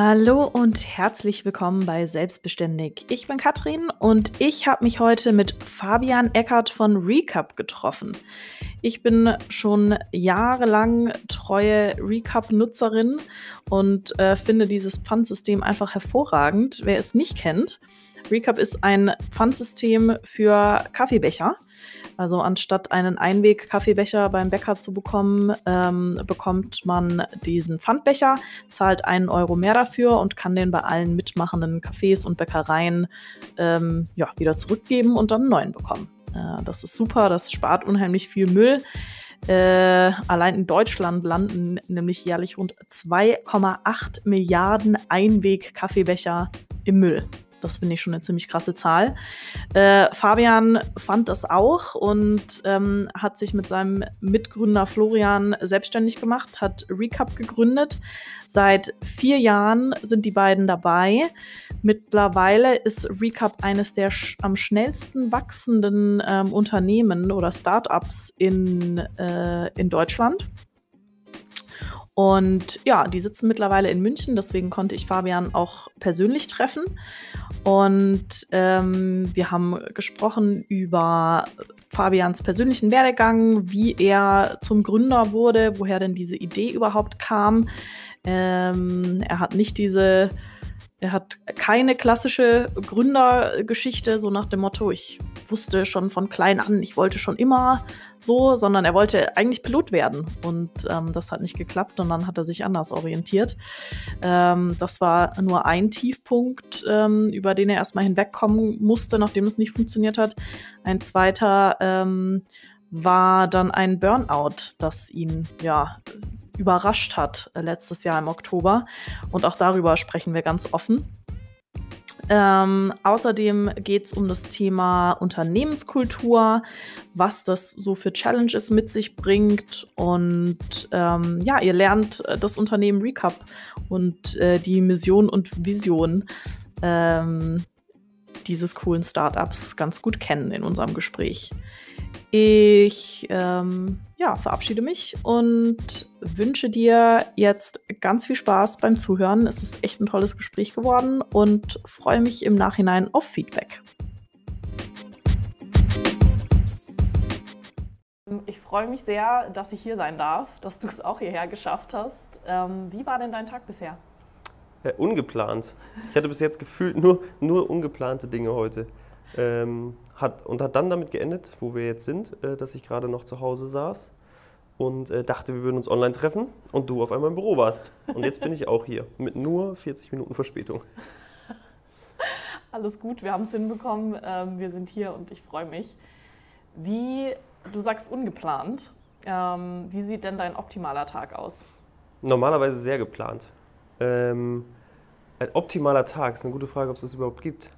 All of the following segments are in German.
Hallo und herzlich willkommen bei Selbstbeständig. Ich bin Katrin und ich habe mich heute mit Fabian Eckert von Recap getroffen. Ich bin schon jahrelang treue Recap-Nutzerin und äh, finde dieses Pfandsystem einfach hervorragend. Wer es nicht kennt, Recap ist ein Pfandsystem für Kaffeebecher. Also anstatt einen Einweg-Kaffeebecher beim Bäcker zu bekommen, ähm, bekommt man diesen Pfandbecher, zahlt einen Euro mehr dafür und kann den bei allen mitmachenden Cafés und Bäckereien ähm, ja, wieder zurückgeben und dann einen neuen bekommen. Äh, das ist super, das spart unheimlich viel Müll. Äh, allein in Deutschland landen nämlich jährlich rund 2,8 Milliarden Einweg-Kaffeebecher im Müll. Das finde ich schon eine ziemlich krasse Zahl. Äh, Fabian fand das auch und ähm, hat sich mit seinem Mitgründer Florian selbstständig gemacht, hat Recap gegründet. Seit vier Jahren sind die beiden dabei. Mittlerweile ist Recap eines der sch am schnellsten wachsenden ähm, Unternehmen oder Startups in, äh, in Deutschland. Und ja, die sitzen mittlerweile in München, deswegen konnte ich Fabian auch persönlich treffen. Und ähm, wir haben gesprochen über Fabians persönlichen Werdegang, wie er zum Gründer wurde, woher denn diese Idee überhaupt kam. Ähm, er hat nicht diese er hat keine klassische Gründergeschichte, so nach dem Motto, ich wusste schon von klein an, ich wollte schon immer so, sondern er wollte eigentlich Pilot werden. Und ähm, das hat nicht geklappt und dann hat er sich anders orientiert. Ähm, das war nur ein Tiefpunkt, ähm, über den er erstmal hinwegkommen musste, nachdem es nicht funktioniert hat. Ein zweiter ähm, war dann ein Burnout, das ihn ja überrascht hat äh, letztes Jahr im Oktober. Und auch darüber sprechen wir ganz offen. Ähm, außerdem geht es um das Thema Unternehmenskultur, was das so für Challenges mit sich bringt. Und ähm, ja, ihr lernt äh, das Unternehmen Recap und äh, die Mission und Vision ähm, dieses coolen Startups ganz gut kennen in unserem Gespräch. Ich ähm, ja, verabschiede mich und wünsche dir jetzt ganz viel Spaß beim Zuhören. Es ist echt ein tolles Gespräch geworden und freue mich im Nachhinein auf Feedback. Ich freue mich sehr, dass ich hier sein darf, dass du es auch hierher geschafft hast. Ähm, wie war denn dein Tag bisher? Äh, ungeplant. Ich hatte bis jetzt gefühlt nur, nur ungeplante Dinge heute. Ähm, hat, und hat dann damit geendet, wo wir jetzt sind, äh, dass ich gerade noch zu Hause saß und äh, dachte, wir würden uns online treffen und du auf einmal im Büro warst. Und jetzt bin ich auch hier mit nur 40 Minuten Verspätung. Alles gut, wir haben es hinbekommen. Ähm, wir sind hier und ich freue mich. Wie, du sagst ungeplant, ähm, wie sieht denn dein optimaler Tag aus? Normalerweise sehr geplant. Ähm, ein optimaler Tag ist eine gute Frage, ob es das überhaupt gibt.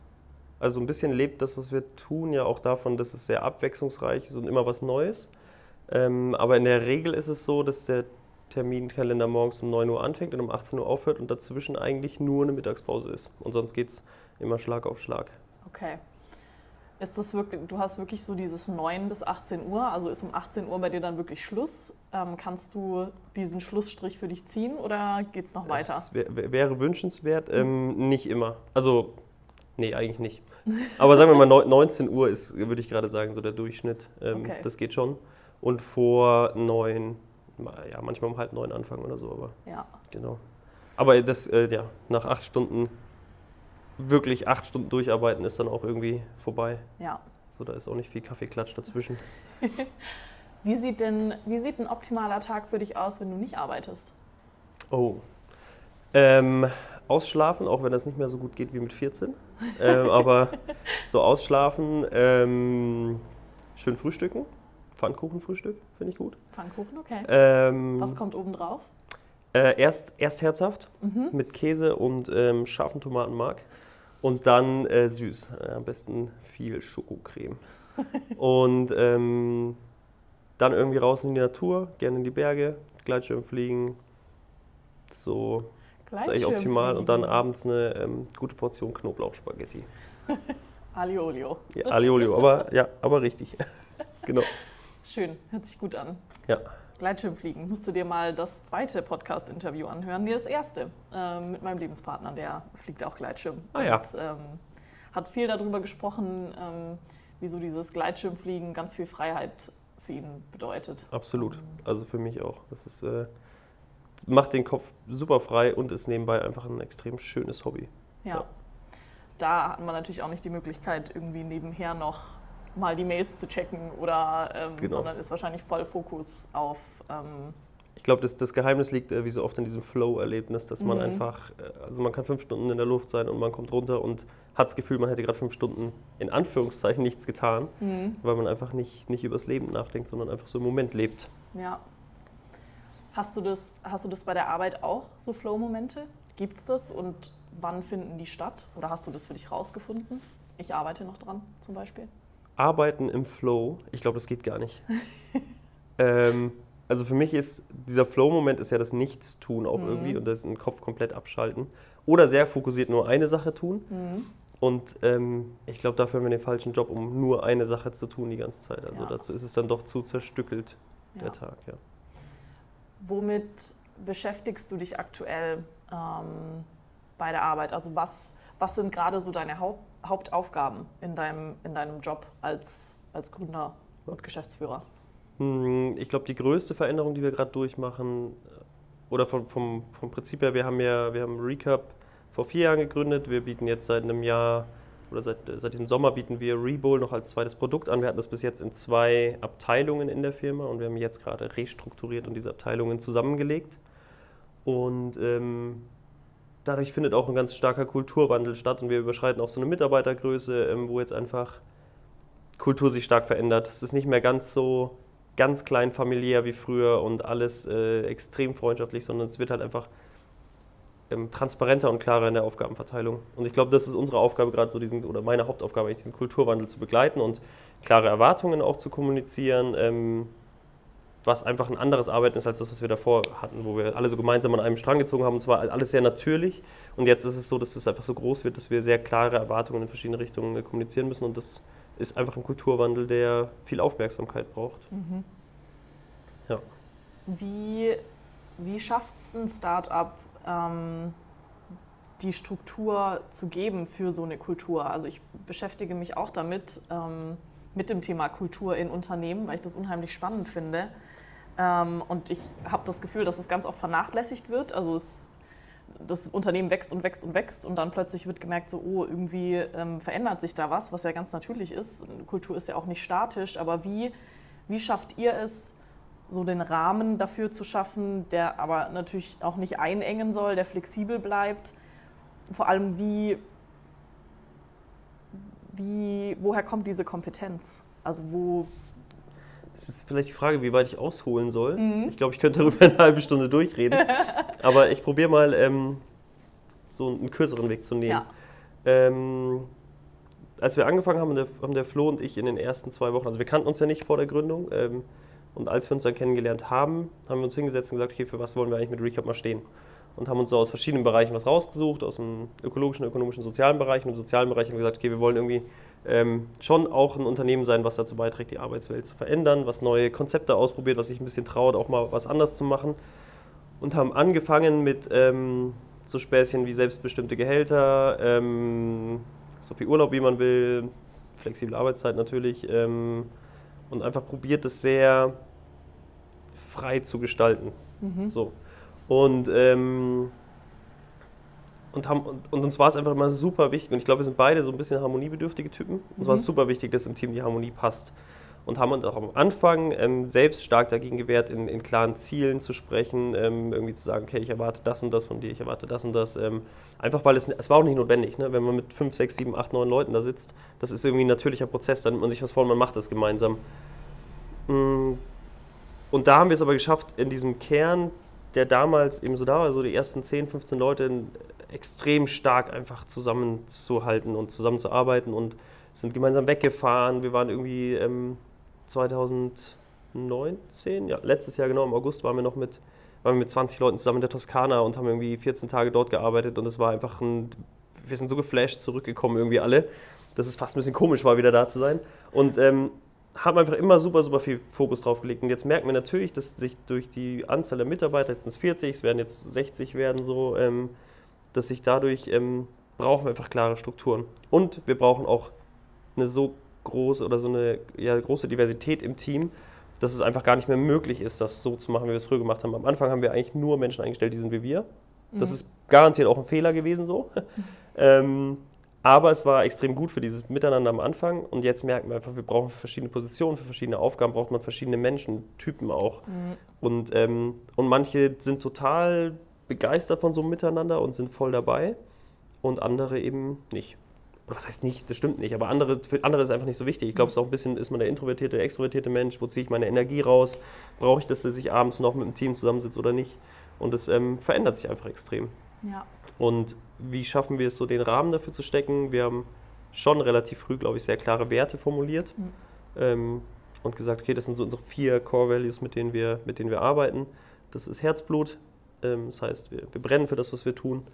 Also ein bisschen lebt das, was wir tun, ja auch davon, dass es sehr abwechslungsreich ist und immer was Neues. Ähm, aber in der Regel ist es so, dass der Terminkalender morgens um 9 Uhr anfängt und um 18 Uhr aufhört und dazwischen eigentlich nur eine Mittagspause ist. Und sonst geht es immer Schlag auf Schlag. Okay. Ist das wirklich, du hast wirklich so dieses 9 bis 18 Uhr, also ist um 18 Uhr bei dir dann wirklich Schluss? Ähm, kannst du diesen Schlussstrich für dich ziehen oder geht es noch weiter? Das wär, wäre wünschenswert, ähm, nicht immer. Also, nee, eigentlich nicht. Aber sagen wir mal, 19 Uhr ist, würde ich gerade sagen, so der Durchschnitt. Ähm, okay. Das geht schon. Und vor neun, ja, manchmal um halb neun anfangen oder so, aber. Ja. Genau. Aber das, äh, ja, nach acht Stunden, wirklich acht Stunden durcharbeiten ist dann auch irgendwie vorbei. Ja. So, da ist auch nicht viel Kaffeeklatsch dazwischen. wie, sieht denn, wie sieht ein optimaler Tag für dich aus, wenn du nicht arbeitest? Oh. Ähm, ausschlafen, auch wenn das nicht mehr so gut geht wie mit 14. ähm, aber so ausschlafen, ähm, schön frühstücken. Pfannkuchenfrühstück finde ich gut. Pfannkuchen, okay. Ähm, Was kommt oben drauf? Äh, erst, erst herzhaft mhm. mit Käse und ähm, scharfen Tomatenmark und dann äh, süß. Äh, am besten viel Schokocreme. und ähm, dann irgendwie raus in die Natur, gerne in die Berge, Gleitschirm fliegen. So das ist eigentlich optimal. Und dann abends eine ähm, gute Portion Knoblauchspaghetti. Aliolio. Ja, Aliolio, aber, ja, aber richtig. genau. Schön, hört sich gut an. Ja, Gleitschirmfliegen, musst du dir mal das zweite Podcast-Interview anhören. Nee, das erste ähm, mit meinem Lebenspartner, der fliegt auch Gleitschirm. Ah, ja. Und, ähm, hat viel darüber gesprochen, ähm, wieso dieses Gleitschirmfliegen ganz viel Freiheit für ihn bedeutet. Absolut. Also für mich auch. Das ist, äh, macht den Kopf super frei und ist nebenbei einfach ein extrem schönes Hobby. ja. ja da hat man natürlich auch nicht die Möglichkeit, irgendwie nebenher noch mal die Mails zu checken oder ähm, genau. sondern ist wahrscheinlich voll Fokus auf. Ähm ich glaube, das, das, Geheimnis liegt äh, wie so oft in diesem Flow-Erlebnis, dass man mhm. einfach, äh, also man kann fünf Stunden in der Luft sein und man kommt runter und hat das Gefühl, man hätte gerade fünf Stunden in Anführungszeichen nichts getan, mhm. weil man einfach nicht, nicht übers Leben nachdenkt, sondern einfach so im Moment lebt. Ja. Hast du das, hast du das bei der Arbeit auch, so Flow-Momente? Gibt es das und wann finden die statt? Oder hast du das für dich rausgefunden? Ich arbeite noch dran zum Beispiel. Arbeiten im Flow, ich glaube, das geht gar nicht. ähm, also für mich ist dieser Flow-Moment ist ja das Nichtstun auch mhm. irgendwie und das den Kopf komplett abschalten. Oder sehr fokussiert nur eine Sache tun. Mhm. Und ähm, ich glaube, dafür haben wir den falschen Job, um nur eine Sache zu tun die ganze Zeit. Also ja. dazu ist es dann doch zu zerstückelt, ja. der Tag. Ja. Womit beschäftigst du dich aktuell ähm, bei der Arbeit? Also was, was sind gerade so deine Haupt, Hauptaufgaben in deinem, in deinem Job als, als Gründer und Geschäftsführer? Hm, ich glaube, die größte Veränderung, die wir gerade durchmachen, äh, oder vom, vom, vom Prinzip her, wir haben ja wir haben Recap vor vier Jahren gegründet. Wir bieten jetzt seit einem Jahr oder seit, seit diesem Sommer bieten wir Rebowl noch als zweites Produkt an. Wir hatten das bis jetzt in zwei Abteilungen in der Firma und wir haben jetzt gerade restrukturiert und diese Abteilungen zusammengelegt. Und ähm, dadurch findet auch ein ganz starker Kulturwandel statt und wir überschreiten auch so eine Mitarbeitergröße, ähm, wo jetzt einfach Kultur sich stark verändert. Es ist nicht mehr ganz so ganz klein familiär wie früher und alles äh, extrem freundschaftlich, sondern es wird halt einfach ähm, transparenter und klarer in der Aufgabenverteilung. Und ich glaube, das ist unsere Aufgabe gerade so diesen, oder meine Hauptaufgabe, diesen Kulturwandel zu begleiten und klare Erwartungen auch zu kommunizieren. Ähm, was einfach ein anderes Arbeiten ist als das, was wir davor hatten, wo wir alle so gemeinsam an einem Strang gezogen haben. Und zwar alles sehr natürlich. Und jetzt ist es so, dass es einfach so groß wird, dass wir sehr klare Erwartungen in verschiedene Richtungen äh, kommunizieren müssen. Und das ist einfach ein Kulturwandel, der viel Aufmerksamkeit braucht. Mhm. Ja. Wie, wie schafft es ein Startup, ähm, die Struktur zu geben für so eine Kultur? Also ich beschäftige mich auch damit, ähm, mit dem Thema Kultur in Unternehmen, weil ich das unheimlich spannend finde. Ähm, und ich habe das Gefühl, dass es ganz oft vernachlässigt wird. Also es, das Unternehmen wächst und wächst und wächst und dann plötzlich wird gemerkt, so, oh, irgendwie ähm, verändert sich da was, was ja ganz natürlich ist. Kultur ist ja auch nicht statisch, aber wie, wie schafft ihr es, so den Rahmen dafür zu schaffen, der aber natürlich auch nicht einengen soll, der flexibel bleibt? Vor allem, wie, wie, woher kommt diese Kompetenz? Also wo das ist vielleicht die Frage, wie weit ich ausholen soll. Mhm. Ich glaube, ich könnte darüber eine halbe Stunde durchreden. Aber ich probiere mal, ähm, so einen kürzeren Weg zu nehmen. Ja. Ähm, als wir angefangen haben, haben der Flo und ich in den ersten zwei Wochen, also wir kannten uns ja nicht vor der Gründung, ähm, und als wir uns dann kennengelernt haben, haben wir uns hingesetzt und gesagt, okay, für was wollen wir eigentlich mit Recap mal stehen? Und haben uns so aus verschiedenen Bereichen was rausgesucht, aus dem ökologischen, ökonomischen, sozialen Bereich. Und im sozialen Bereich haben wir gesagt, okay, wir wollen irgendwie ähm, schon auch ein Unternehmen sein, was dazu beiträgt, die Arbeitswelt zu verändern, was neue Konzepte ausprobiert, was sich ein bisschen traut, auch mal was anders zu machen. Und haben angefangen mit ähm, so Späßchen wie selbstbestimmte Gehälter, ähm, so viel Urlaub, wie man will, flexible Arbeitszeit natürlich. Ähm, und einfach probiert, es sehr frei zu gestalten. Mhm. So. Und ähm, und, haben, und, und uns war es einfach immer super wichtig, und ich glaube, wir sind beide so ein bisschen harmoniebedürftige Typen. Uns mhm. war es super wichtig, dass im Team die Harmonie passt. Und haben uns auch am Anfang ähm, selbst stark dagegen gewehrt, in, in klaren Zielen zu sprechen, ähm, irgendwie zu sagen, okay, ich erwarte das und das von dir, ich erwarte das und das. Ähm, einfach weil es, es war auch nicht notwendig, ne? wenn man mit 5, 6, 7, 8, 9 Leuten da sitzt, das ist irgendwie ein natürlicher Prozess, dann nimmt man sich was vor und man macht das gemeinsam. Mm. Und da haben wir es aber geschafft, in diesem Kern, der damals eben so da war, so die ersten 10, 15 Leute, extrem stark einfach zusammenzuhalten und zusammenzuarbeiten und sind gemeinsam weggefahren. Wir waren irgendwie ähm, 2019, ja, letztes Jahr genau, im August waren wir noch mit, waren wir mit 20 Leuten zusammen in der Toskana und haben irgendwie 14 Tage dort gearbeitet und es war einfach ein, wir sind so geflasht zurückgekommen irgendwie alle, dass es fast ein bisschen komisch war, wieder da zu sein. Und ähm, haben einfach immer super, super viel Fokus drauf gelegt. Und jetzt merken wir natürlich, dass sich durch die Anzahl der Mitarbeiter, jetzt sind es 40, es werden jetzt 60 werden so, ähm, dass sich dadurch ähm, brauchen wir einfach klare Strukturen. Und wir brauchen auch eine so große oder so eine ja, große Diversität im Team, dass es einfach gar nicht mehr möglich ist, das so zu machen, wie wir es früher gemacht haben. Am Anfang haben wir eigentlich nur Menschen eingestellt, die sind wie wir. Das mhm. ist garantiert auch ein Fehler gewesen so. ähm, aber es war extrem gut für dieses Miteinander am Anfang und jetzt merken wir einfach, wir brauchen für verschiedene Positionen, für verschiedene Aufgaben braucht man verschiedene Menschentypen auch. Mhm. Und, ähm, und manche sind total begeistert von so einem Miteinander und sind voll dabei und andere eben nicht. Oder was heißt nicht, das stimmt nicht, aber andere, für andere ist einfach nicht so wichtig. Ich glaube, es ist auch ein bisschen, ist man der introvertierte, der extrovertierte Mensch, wo ziehe ich meine Energie raus, brauche ich, dass ich abends noch mit dem Team zusammensitze oder nicht. Und es ähm, verändert sich einfach extrem. Ja. Und wie schaffen wir es so, den Rahmen dafür zu stecken? Wir haben schon relativ früh, glaube ich, sehr klare Werte formuliert mhm. ähm, und gesagt, okay, das sind so unsere vier Core Values, mit denen wir, mit denen wir arbeiten. Das ist Herzblut, ähm, das heißt, wir, wir brennen für das, was wir tun,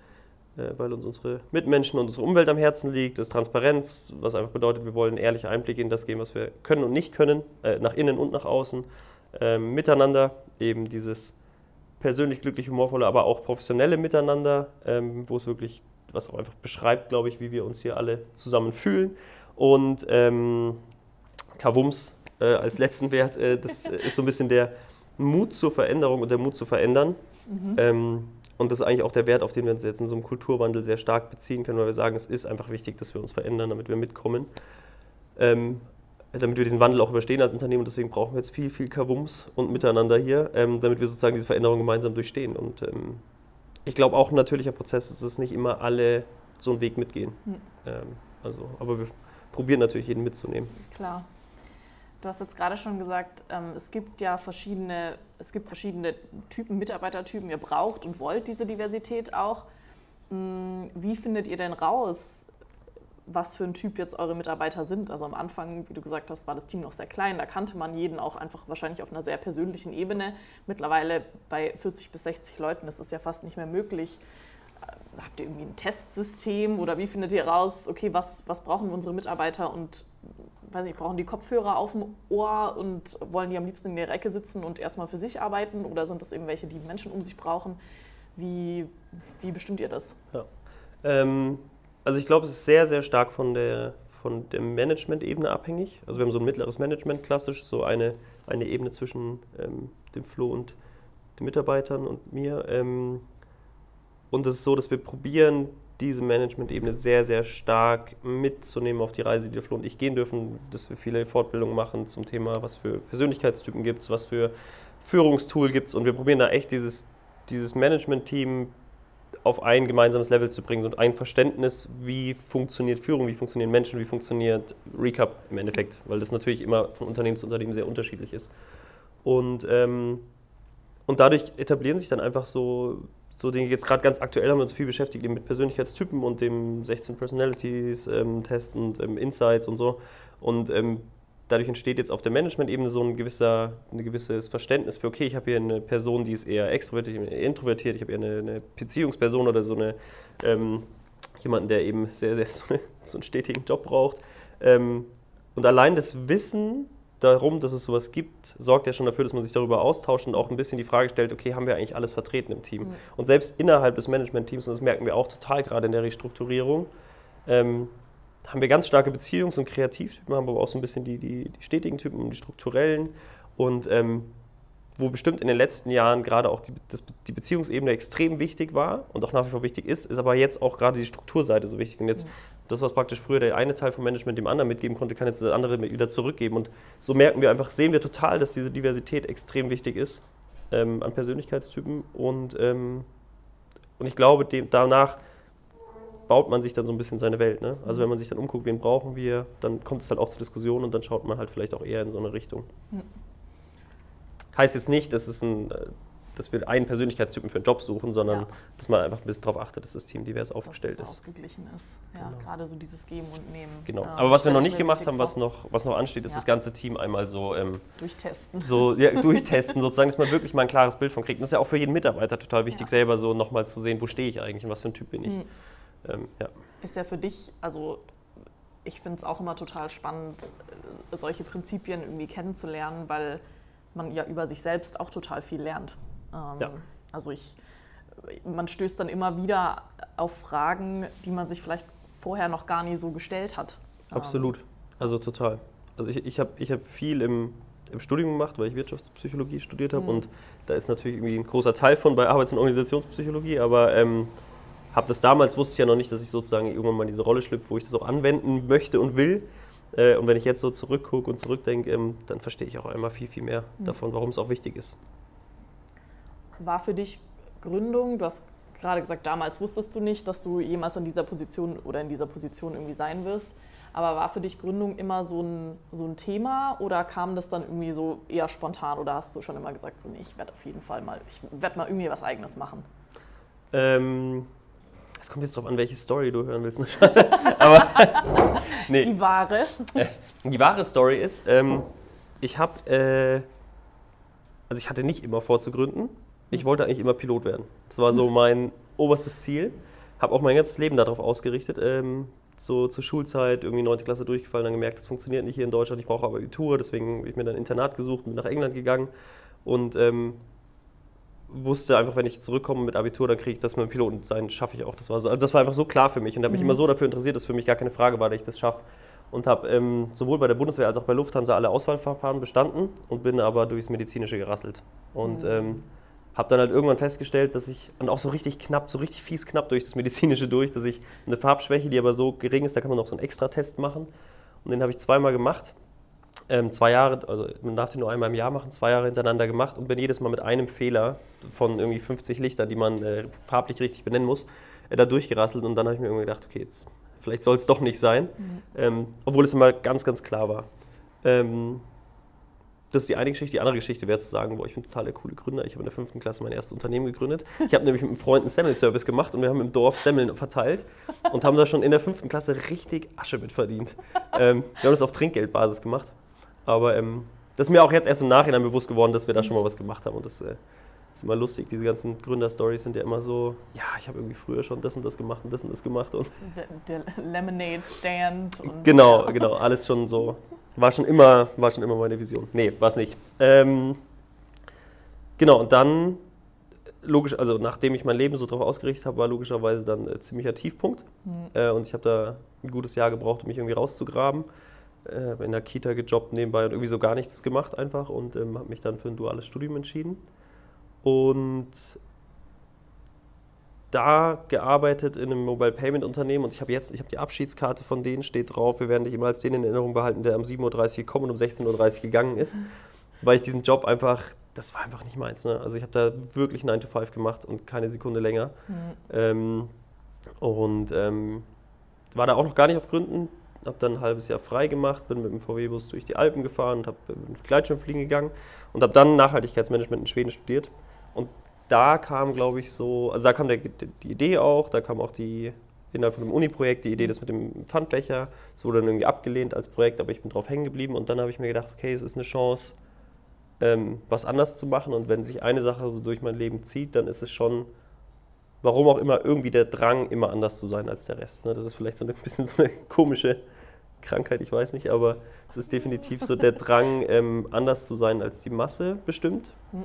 weil uns unsere Mitmenschen und unsere Umwelt am Herzen liegt. Das ist Transparenz, was einfach bedeutet, wir wollen ehrliche Einblicke in das geben, was wir können und nicht können, äh, nach innen und nach außen. Ähm, miteinander eben dieses persönlich glücklich, humorvolle, aber auch professionelle Miteinander, ähm, wo es wirklich, was auch einfach beschreibt, glaube ich, wie wir uns hier alle zusammen fühlen. Und ähm, Kavums äh, als letzten Wert, äh, das ist so ein bisschen der Mut zur Veränderung und der Mut zu verändern. Mhm. Ähm, und das ist eigentlich auch der Wert, auf den wir uns jetzt in so einem Kulturwandel sehr stark beziehen können, weil wir sagen, es ist einfach wichtig, dass wir uns verändern, damit wir mitkommen. Ähm, damit wir diesen Wandel auch überstehen als Unternehmen. Und deswegen brauchen wir jetzt viel, viel Kavums und Miteinander hier, ähm, damit wir sozusagen diese Veränderung gemeinsam durchstehen. Und ähm, ich glaube auch ein natürlicher Prozess ist es nicht immer alle so einen Weg mitgehen. Mhm. Also, aber wir probieren natürlich jeden mitzunehmen. Klar. Du hast jetzt gerade schon gesagt, ähm, es gibt ja verschiedene, es gibt verschiedene Typen, Mitarbeitertypen. Ihr braucht und wollt diese Diversität auch. Hm, wie findet ihr denn raus, was für ein Typ jetzt eure Mitarbeiter sind. Also am Anfang, wie du gesagt hast, war das Team noch sehr klein. Da kannte man jeden auch einfach wahrscheinlich auf einer sehr persönlichen Ebene. Mittlerweile bei 40 bis 60 Leuten ist es ja fast nicht mehr möglich. Äh, habt ihr irgendwie ein Testsystem oder wie findet ihr raus, okay, was, was brauchen unsere Mitarbeiter und weiß nicht, brauchen die Kopfhörer auf dem Ohr und wollen die am liebsten in der Ecke sitzen und erstmal für sich arbeiten oder sind das eben welche, die Menschen um sich brauchen? Wie, wie bestimmt ihr das? Ja. Ähm also ich glaube, es ist sehr, sehr stark von der, von der Management-Ebene abhängig. Also wir haben so ein mittleres Management klassisch, so eine, eine Ebene zwischen ähm, dem Flo und den Mitarbeitern und mir. Ähm, und es ist so, dass wir probieren, diese Management-Ebene sehr, sehr stark mitzunehmen auf die Reise, die der Flo und ich gehen dürfen, dass wir viele Fortbildungen machen zum Thema, was für Persönlichkeitstypen gibt es, was für Führungstool gibt es. Und wir probieren da echt dieses, dieses Management-Team auf ein gemeinsames Level zu bringen und ein Verständnis, wie funktioniert Führung, wie funktionieren Menschen, wie funktioniert Recap im Endeffekt, weil das natürlich immer von Unternehmen zu Unternehmen sehr unterschiedlich ist. Und, ähm, und dadurch etablieren sich dann einfach so, so Dinge, jetzt gerade ganz aktuell haben wir uns viel beschäftigt mit Persönlichkeitstypen und dem 16 Personalities ähm, Test und ähm, Insights und so. Und ähm, dadurch entsteht jetzt auf der Management-Ebene so ein gewisser, ein gewisses Verständnis für, okay, ich habe hier eine Person, die ist eher extrovertiert, introvertiert, ich habe hier eine, eine, Beziehungsperson oder so eine, ähm, jemanden, der eben sehr, sehr so, eine, so einen stetigen Job braucht. Ähm, und allein das Wissen darum, dass es sowas gibt, sorgt ja schon dafür, dass man sich darüber austauscht und auch ein bisschen die Frage stellt, okay, haben wir eigentlich alles vertreten im Team? Mhm. Und selbst innerhalb des Management-Teams, und das merken wir auch total gerade in der Restrukturierung, ähm, haben wir ganz starke Beziehungs- und Kreativtypen, haben aber auch so ein bisschen die, die, die stetigen Typen und die strukturellen. Und ähm, wo bestimmt in den letzten Jahren gerade auch die, das, die Beziehungsebene extrem wichtig war und auch nach wie vor wichtig ist, ist aber jetzt auch gerade die Strukturseite so wichtig. Und jetzt, das, was praktisch früher der eine Teil vom Management dem anderen mitgeben konnte, kann jetzt der andere wieder zurückgeben. Und so merken wir einfach, sehen wir total, dass diese Diversität extrem wichtig ist ähm, an Persönlichkeitstypen. Und, ähm, und ich glaube, dem, danach baut man sich dann so ein bisschen seine Welt. Ne? Also wenn man sich dann umguckt, wen brauchen wir, dann kommt es halt auch zur Diskussion und dann schaut man halt vielleicht auch eher in so eine Richtung. Mhm. Heißt jetzt nicht, dass, es ein, äh, dass wir einen Persönlichkeitstypen für einen Job suchen, sondern ja. dass man einfach ein bisschen darauf achtet, dass das Team divers aufgestellt dass es ist. ausgeglichen ist. Ja, genau. gerade so dieses Geben und Nehmen. Genau. Ja, Aber was wir noch nicht gemacht haben, was noch, was noch ansteht, ist ja. das ganze Team einmal so ähm, durchtesten. So, ja, durchtesten, sozusagen, dass man wirklich mal ein klares Bild von kriegt. Und das ist ja auch für jeden Mitarbeiter total wichtig, selber so nochmal zu sehen, wo stehe ich eigentlich und was für ein Typ bin ich. Mhm. Ähm. Ist ja für dich, also ich finde es auch immer total spannend, äh, solche Prinzipien irgendwie kennenzulernen, weil man ja über sich selbst auch total viel lernt. Ähm, ja. Also ich, man stößt dann immer wieder auf Fragen, die man sich vielleicht vorher noch gar nie so gestellt hat. Absolut, also total. Also ich, ich habe ich hab viel im, im Studium gemacht, weil ich Wirtschaftspsychologie studiert habe mhm. und da ist natürlich irgendwie ein großer Teil von bei Arbeits- und Organisationspsychologie, aber ähm, habe das damals, wusste ich ja noch nicht, dass ich sozusagen irgendwann mal in diese Rolle schlüpfe, wo ich das auch anwenden möchte und will. Äh, und wenn ich jetzt so zurückgucke und zurückdenke, ähm, dann verstehe ich auch einmal viel, viel mehr mhm. davon, warum es auch wichtig ist. War für dich Gründung, du hast gerade gesagt, damals wusstest du nicht, dass du jemals in dieser Position oder in dieser Position irgendwie sein wirst. Aber war für dich Gründung immer so ein, so ein Thema oder kam das dann irgendwie so eher spontan oder hast du schon immer gesagt, so nee, ich werde auf jeden Fall mal, ich werde mal irgendwie was eigenes machen? Ähm, es kommt jetzt darauf an, welche Story du hören willst. Ne? Aber nee. Die wahre. Äh, die wahre Story ist, ähm, ich habe, äh, also ich hatte nicht immer vor zu gründen. Ich wollte eigentlich immer Pilot werden. Das war so mein oberstes Ziel. Habe auch mein ganzes Leben darauf ausgerichtet. Ähm, so zur Schulzeit irgendwie 9. Klasse durchgefallen, dann gemerkt, das funktioniert nicht hier in Deutschland, ich brauche Abitur, deswegen habe ich mir dann ein Internat gesucht, bin nach England gegangen und ähm, wusste einfach, wenn ich zurückkomme mit Abitur, dann kriege ich das mit dem Piloten sein, schaffe ich auch. Das war, so, also das war einfach so klar für mich und habe mich mhm. immer so dafür interessiert, dass für mich gar keine Frage war, dass ich das schaffe. Und habe ähm, sowohl bei der Bundeswehr als auch bei Lufthansa alle Auswahlverfahren bestanden und bin aber durchs Medizinische gerasselt. Und mhm. ähm, habe dann halt irgendwann festgestellt, dass ich, und auch so richtig knapp, so richtig fies knapp durch das Medizinische durch, dass ich eine Farbschwäche, die aber so gering ist, da kann man noch so einen Extra-Test machen. Und den habe ich zweimal gemacht ähm, zwei Jahre, also man darf den nur einmal im Jahr machen, zwei Jahre hintereinander gemacht und bin jedes Mal mit einem Fehler von irgendwie 50 Lichtern, die man äh, farblich richtig benennen muss, äh, da durchgerasselt und dann habe ich mir irgendwie gedacht, okay, jetzt, vielleicht soll es doch nicht sein, mhm. ähm, obwohl es immer ganz, ganz klar war. Ähm, das ist die eine Geschichte. Die andere Geschichte wäre zu sagen, boah, ich bin total der coole Gründer. Ich habe in der fünften Klasse mein erstes Unternehmen gegründet. Ich habe nämlich mit einem Freund einen Semmelservice gemacht und wir haben im Dorf Semmeln verteilt und haben da schon in der fünften Klasse richtig Asche mit verdient. Ähm, wir haben das auf Trinkgeldbasis gemacht. Aber ähm, das ist mir auch jetzt erst im Nachhinein bewusst geworden, dass wir da schon mal was gemacht haben. Und das äh, ist immer lustig. Diese ganzen Gründerstories sind ja immer so, ja, ich habe irgendwie früher schon das und das gemacht und das und das gemacht. Und der, der Lemonade Stand. Und genau, genau. Alles schon so. War schon immer, war schon immer meine Vision. Nee, war es nicht. Ähm, genau, und dann logisch, also nachdem ich mein Leben so darauf ausgerichtet habe, war logischerweise dann äh, ziemlicher Tiefpunkt. Mhm. Äh, und ich habe da ein gutes Jahr gebraucht, um mich irgendwie rauszugraben äh, in der Kita gejobbt nebenbei und irgendwie so gar nichts gemacht einfach und ähm, habe mich dann für ein duales Studium entschieden. Und da gearbeitet in einem Mobile Payment Unternehmen und ich habe jetzt, ich habe die Abschiedskarte von denen, steht drauf, wir werden dich immer als den in Erinnerung behalten, der um 7.30 Uhr gekommen und um 16.30 Uhr gegangen ist, weil ich diesen Job einfach, das war einfach nicht meins. Ne? Also ich habe da wirklich 9 to 5 gemacht und keine Sekunde länger. Mhm. Ähm, und ähm, war da auch noch gar nicht auf Gründen, habe dann ein halbes Jahr frei gemacht, bin mit dem VW-Bus durch die Alpen gefahren und habe mit Gleitschirmfliegen gegangen und habe dann Nachhaltigkeitsmanagement in Schweden studiert. Und da kam, glaube ich, so, also da kam der, die Idee auch, da kam auch die, innerhalb von dem Uni-Projekt, die Idee, das mit dem Pfandbecher, es wurde dann irgendwie abgelehnt als Projekt, aber ich bin drauf hängen geblieben und dann habe ich mir gedacht, okay, es ist eine Chance, ähm, was anders zu machen und wenn sich eine Sache so durch mein Leben zieht, dann ist es schon, warum auch immer, irgendwie der Drang, immer anders zu sein als der Rest. Ne? Das ist vielleicht so ein bisschen so eine komische Krankheit, ich weiß nicht, aber es ist definitiv so der Drang, ähm, anders zu sein als die Masse bestimmt. Hm.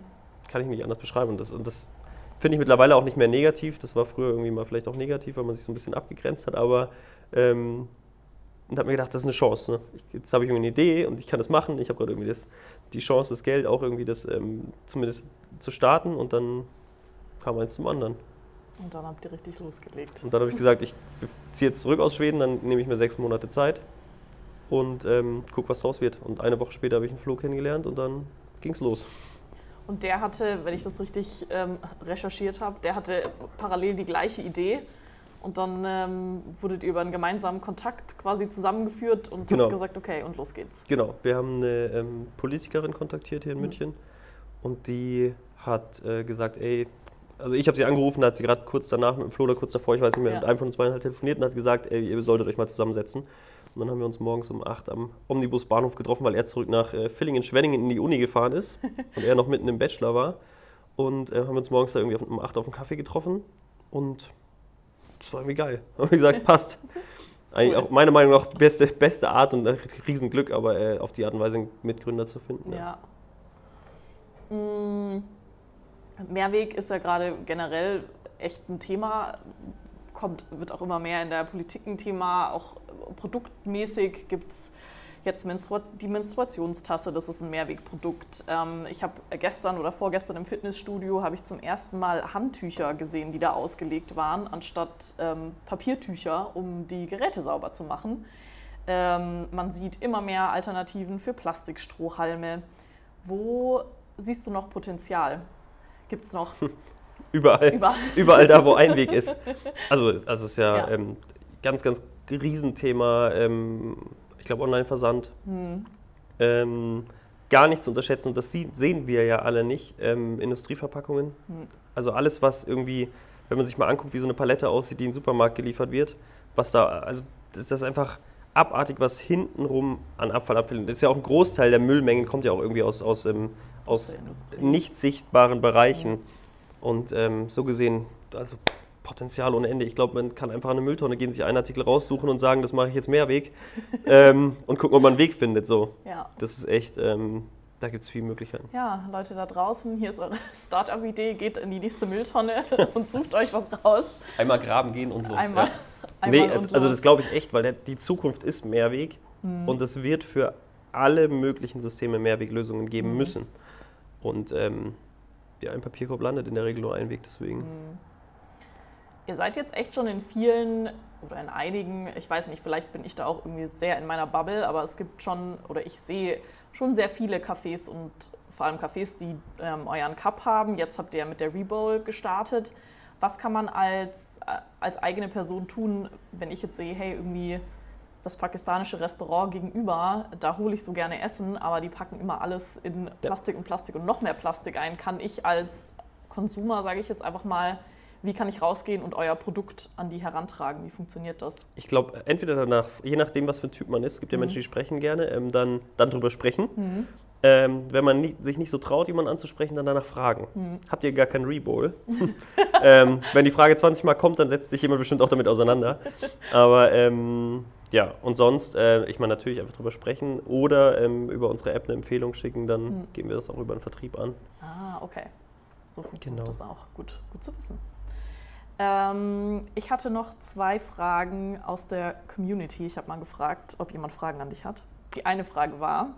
Kann ich nicht anders beschreiben. Und das, und das finde ich mittlerweile auch nicht mehr negativ. Das war früher irgendwie mal vielleicht auch negativ, weil man sich so ein bisschen abgegrenzt hat, aber ähm, und habe mir gedacht, das ist eine Chance. Ne? Ich, jetzt habe ich irgendwie eine Idee und ich kann das machen. Ich habe gerade irgendwie das, die Chance, das Geld auch irgendwie das ähm, zumindest zu starten und dann kam eins zum anderen. Und dann habt ihr richtig losgelegt. Und dann habe ich gesagt, ich ziehe jetzt zurück aus Schweden, dann nehme ich mir sechs Monate Zeit und ähm, guck, was draus wird. Und eine Woche später habe ich einen Flo kennengelernt und dann ging es los. Und der hatte, wenn ich das richtig ähm, recherchiert habe, der hatte parallel die gleiche Idee. Und dann ähm, wurdet ihr über einen gemeinsamen Kontakt quasi zusammengeführt und genau. habt gesagt, okay, und los geht's. Genau, wir haben eine ähm, Politikerin kontaktiert hier in mhm. München und die hat äh, gesagt, ey, also ich habe sie angerufen, da hat sie gerade kurz danach mit dem Flo oder kurz davor, ich weiß nicht mehr, ja. mit einem von uns beiden halt telefoniert und hat gesagt, ey, ihr solltet euch mal zusammensetzen. Und dann haben wir uns morgens um 8 am Omnibusbahnhof getroffen, weil er zurück nach äh, Villingen-Schwenningen in die Uni gefahren ist und er noch mitten im Bachelor war. Und äh, haben uns morgens da irgendwie um 8 auf einen Kaffee getroffen und das war irgendwie geil. Haben wir gesagt, passt. Eigentlich cool. auch meiner Meinung nach die beste, beste Art und ein Riesenglück, aber äh, auf die Art und Weise einen Mitgründer zu finden. Ja. ja. Mm, Mehrweg ist ja gerade generell echt ein Thema, kommt, wird auch immer mehr in der Politik ein Thema, auch produktmäßig gibt es jetzt Menstrua die Menstruationstasse, das ist ein Mehrwegprodukt. Ähm, ich habe gestern oder vorgestern im Fitnessstudio habe ich zum ersten Mal Handtücher gesehen, die da ausgelegt waren, anstatt ähm, Papiertücher, um die Geräte sauber zu machen. Ähm, man sieht immer mehr Alternativen für Plastikstrohhalme. Wo siehst du noch Potenzial? Gibt es noch? Überall. Überall. Überall da, wo ein Weg ist. Also, also ist ja, ja. Ähm, ganz, ganz Riesenthema. Ähm, ich glaube, Online-Versand. Mhm. Ähm, gar nicht zu unterschätzen, und das sehen wir ja alle nicht, ähm, Industrieverpackungen. Mhm. Also alles, was irgendwie, wenn man sich mal anguckt, wie so eine Palette aussieht, die in den Supermarkt geliefert wird, was da, also das ist einfach abartig, was hintenrum an Abfall abfällt. Das ist ja auch ein Großteil der Müllmengen, kommt ja auch irgendwie aus, aus, ähm, aus nicht sichtbaren Bereichen. Mhm. Und ähm, so gesehen, also Potenzial ohne Ende. Ich glaube, man kann einfach eine Mülltonne gehen, sich einen Artikel raussuchen und sagen, das mache ich jetzt Mehrweg ähm, und gucken, ob man einen Weg findet. So. Ja. Das ist echt, ähm, da gibt es viele Möglichkeiten. Ja, Leute da draußen, hier ist eure Startup-Idee, geht in die nächste Mülltonne und sucht euch was raus. Einmal graben gehen und los. Einmal, ja. einmal nee, also, also das glaube ich echt, weil der, die Zukunft ist Mehrweg hm. und es wird für alle möglichen Systeme Mehrweglösungen geben hm. müssen. Und ähm, ja, ein Papierkorb landet in der Regel nur ein Weg, deswegen. Hm. Ihr seid jetzt echt schon in vielen oder in einigen, ich weiß nicht, vielleicht bin ich da auch irgendwie sehr in meiner Bubble, aber es gibt schon, oder ich sehe schon sehr viele Cafés und vor allem Cafés, die ähm, euren Cup haben. Jetzt habt ihr ja mit der Rebowl gestartet. Was kann man als, äh, als eigene Person tun, wenn ich jetzt sehe, hey, irgendwie das pakistanische Restaurant gegenüber, da hole ich so gerne Essen, aber die packen immer alles in Plastik und Plastik und noch mehr Plastik ein. Kann ich als Konsumer, sage ich jetzt einfach mal, wie kann ich rausgehen und euer Produkt an die herantragen? Wie funktioniert das? Ich glaube, entweder danach, je nachdem, was für ein Typ man ist, es gibt ja mhm. Menschen, die sprechen gerne, ähm, dann, dann drüber sprechen. Mhm. Ähm, wenn man nie, sich nicht so traut, jemanden anzusprechen, dann danach fragen. Mhm. Habt ihr gar kein Rebowl? ähm, wenn die Frage 20 Mal kommt, dann setzt sich jemand bestimmt auch damit auseinander. Aber ähm, ja, und sonst, äh, ich meine, natürlich einfach drüber sprechen oder ähm, über unsere App eine Empfehlung schicken, dann mhm. geben wir das auch über den Vertrieb an. Ah, okay. So funktioniert genau. das auch. Gut, gut zu wissen. Ähm, ich hatte noch zwei Fragen aus der Community. Ich habe mal gefragt, ob jemand Fragen an dich hat. Die eine Frage war,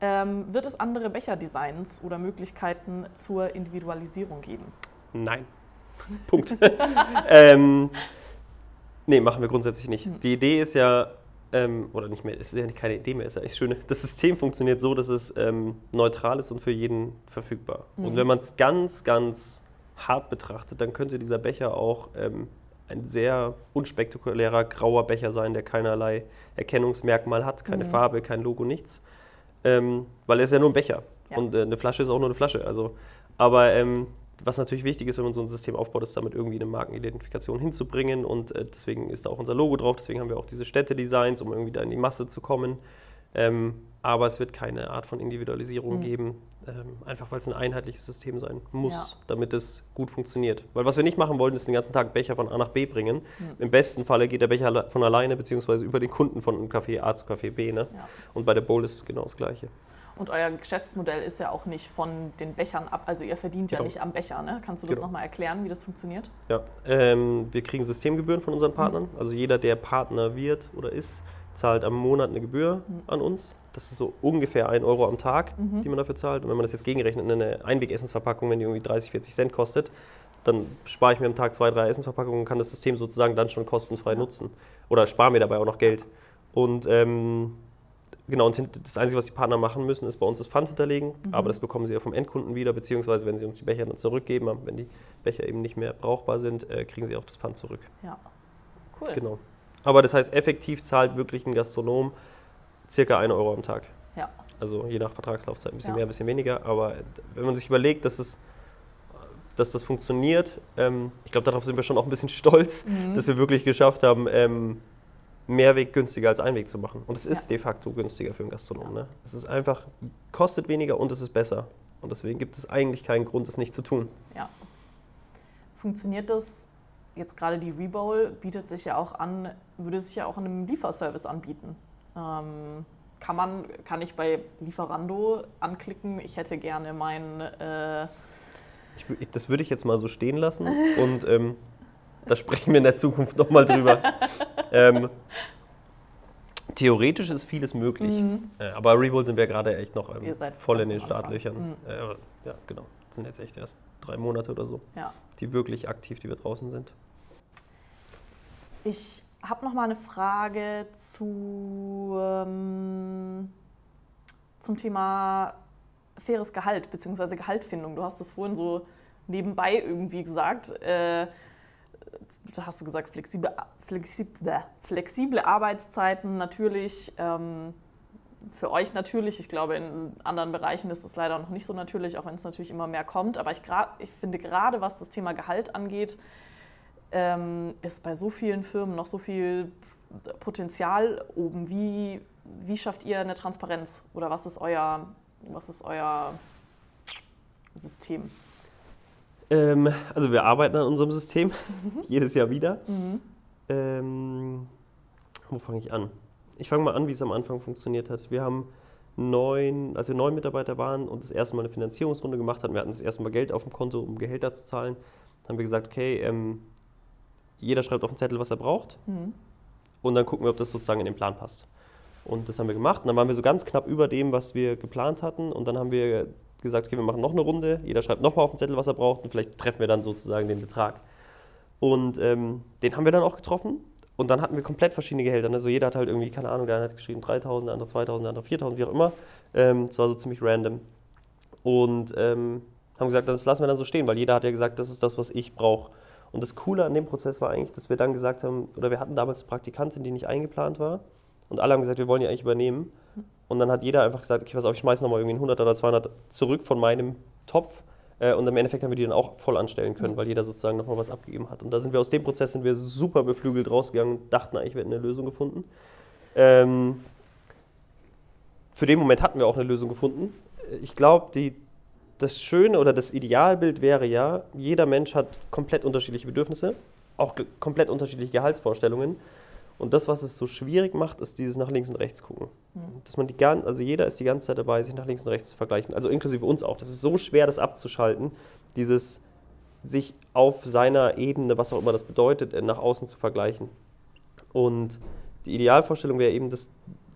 ähm, wird es andere Becherdesigns oder Möglichkeiten zur Individualisierung geben? Nein. Punkt. ähm, nee, machen wir grundsätzlich nicht. Hm. Die Idee ist ja, ähm, oder nicht mehr, es ist ja keine Idee mehr, ist ja echt schön. Das System funktioniert so, dass es ähm, neutral ist und für jeden verfügbar. Hm. Und wenn man es ganz, ganz hart betrachtet, dann könnte dieser Becher auch ähm, ein sehr unspektakulärer grauer Becher sein, der keinerlei Erkennungsmerkmal hat, keine mhm. Farbe, kein Logo, nichts. Ähm, weil er ist ja nur ein Becher. Ja. Und äh, eine Flasche ist auch nur eine Flasche. Also, aber ähm, was natürlich wichtig ist, wenn man so ein System aufbaut, ist damit irgendwie eine Markenidentifikation hinzubringen. Und äh, deswegen ist da auch unser Logo drauf. Deswegen haben wir auch diese Städte-Designs, um irgendwie da in die Masse zu kommen. Ähm, aber es wird keine Art von Individualisierung mhm. geben, ähm, einfach weil es ein einheitliches System sein muss, ja. damit es gut funktioniert. Weil was wir nicht machen wollen, ist den ganzen Tag Becher von A nach B bringen. Mhm. Im besten Falle geht der Becher von alleine, beziehungsweise über den Kunden von Café A zu Café B. Ne? Ja. Und bei der Bowl ist es genau das Gleiche. Und euer Geschäftsmodell ist ja auch nicht von den Bechern ab, also ihr verdient genau. ja nicht am Becher. Ne? Kannst du das genau. nochmal erklären, wie das funktioniert? Ja, ähm, wir kriegen Systemgebühren von unseren Partnern. Mhm. Also jeder, der Partner wird oder ist, zahlt am Monat eine Gebühr mhm. an uns. Das ist so ungefähr 1 Euro am Tag, mhm. die man dafür zahlt. Und wenn man das jetzt gegenrechnet in eine Einwegessensverpackung, wenn die irgendwie 30, 40 Cent kostet, dann spare ich mir am Tag zwei, drei Essensverpackungen und kann das System sozusagen dann schon kostenfrei ja. nutzen. Oder spare mir dabei auch noch Geld. Und ähm, genau, und das Einzige, was die Partner machen müssen, ist bei uns das Pfand hinterlegen. Mhm. Aber das bekommen sie ja vom Endkunden wieder, beziehungsweise wenn sie uns die Becher dann zurückgeben, wenn die Becher eben nicht mehr brauchbar sind, äh, kriegen sie auch das Pfand zurück. Ja, cool. Genau. Aber das heißt, effektiv zahlt wirklich ein Gastronom circa 1 Euro am Tag. Ja. Also je nach Vertragslaufzeit ein bisschen ja. mehr, ein bisschen weniger. Aber wenn man sich überlegt, dass, es, dass das funktioniert, ähm, ich glaube, darauf sind wir schon auch ein bisschen stolz, mhm. dass wir wirklich geschafft haben, ähm, Mehrweg günstiger als Einweg zu machen. Und es ist ja. de facto günstiger für einen Gastronom. Ne? Es ist einfach, kostet weniger und es ist besser. Und deswegen gibt es eigentlich keinen Grund, es nicht zu tun. Ja. Funktioniert das jetzt gerade die Rebowl bietet sich ja auch an, würde sich ja auch in einem Lieferservice anbieten. Ähm, kann man, kann ich bei Lieferando anklicken, ich hätte gerne mein. Äh ich, das würde ich jetzt mal so stehen lassen und ähm, da sprechen wir in der Zukunft nochmal drüber. ähm, theoretisch ist vieles möglich, mhm. äh, aber Rebuild sind wir gerade echt noch ähm, voll in den Startlöchern. Mhm. Äh, ja, genau. Das sind jetzt echt erst drei Monate oder so, ja. die wirklich aktiv, die wir draußen sind. Ich habe noch mal eine Frage zu, ähm, zum Thema faires Gehalt bzw. Gehaltfindung. Du hast das vorhin so nebenbei irgendwie gesagt. Äh, da hast du gesagt, flexible, flexible, flexible Arbeitszeiten natürlich. Ähm, für euch natürlich. Ich glaube, in anderen Bereichen ist es leider noch nicht so natürlich, auch wenn es natürlich immer mehr kommt. Aber ich, ich finde gerade, was das Thema Gehalt angeht, ähm, ist bei so vielen Firmen noch so viel Potenzial oben. Wie, wie schafft ihr eine Transparenz? Oder was ist euer, was ist euer System? Ähm, also wir arbeiten an unserem System mhm. jedes Jahr wieder. Mhm. Ähm, wo fange ich an? Ich fange mal an, wie es am Anfang funktioniert hat. Wir haben neun, als wir neun Mitarbeiter waren und das erste Mal eine Finanzierungsrunde gemacht hatten, wir hatten das erste Mal Geld auf dem Konto, um Gehälter zu zahlen, haben wir gesagt, okay, ähm, jeder schreibt auf den Zettel, was er braucht. Mhm. Und dann gucken wir, ob das sozusagen in den Plan passt. Und das haben wir gemacht. Und dann waren wir so ganz knapp über dem, was wir geplant hatten. Und dann haben wir gesagt, okay, wir machen noch eine Runde. Jeder schreibt nochmal auf den Zettel, was er braucht. Und vielleicht treffen wir dann sozusagen den Betrag. Und ähm, den haben wir dann auch getroffen. Und dann hatten wir komplett verschiedene Gehälter. Also jeder hat halt irgendwie, keine Ahnung, der eine hat geschrieben 3000, der andere 2000, der andere 4000, wie auch immer. Ähm, das war so ziemlich random. Und ähm, haben gesagt, das lassen wir dann so stehen, weil jeder hat ja gesagt, das ist das, was ich brauche. Und das Coole an dem Prozess war eigentlich, dass wir dann gesagt haben, oder wir hatten damals eine Praktikantin, die nicht eingeplant war. Und alle haben gesagt, wir wollen die eigentlich übernehmen. Und dann hat jeder einfach gesagt, okay, pass auf, ich schmeiße nochmal irgendwie 100 oder 200 zurück von meinem Topf. Äh, und im Endeffekt haben wir die dann auch voll anstellen können, weil jeder sozusagen nochmal was abgegeben hat. Und da sind wir aus dem Prozess sind wir super beflügelt rausgegangen und dachten eigentlich, wir hätten eine Lösung gefunden. Ähm, für den Moment hatten wir auch eine Lösung gefunden. Ich glaube, die das Schöne oder das Idealbild wäre ja, jeder Mensch hat komplett unterschiedliche Bedürfnisse, auch komplett unterschiedliche Gehaltsvorstellungen. Und das, was es so schwierig macht, ist dieses nach links und rechts gucken. Mhm. Dass man die gan also jeder ist die ganze Zeit dabei, sich nach links und rechts zu vergleichen. Also inklusive uns auch. Das ist so schwer, das abzuschalten, dieses sich auf seiner Ebene, was auch immer das bedeutet, äh, nach außen zu vergleichen. Und die Idealvorstellung wäre eben, dass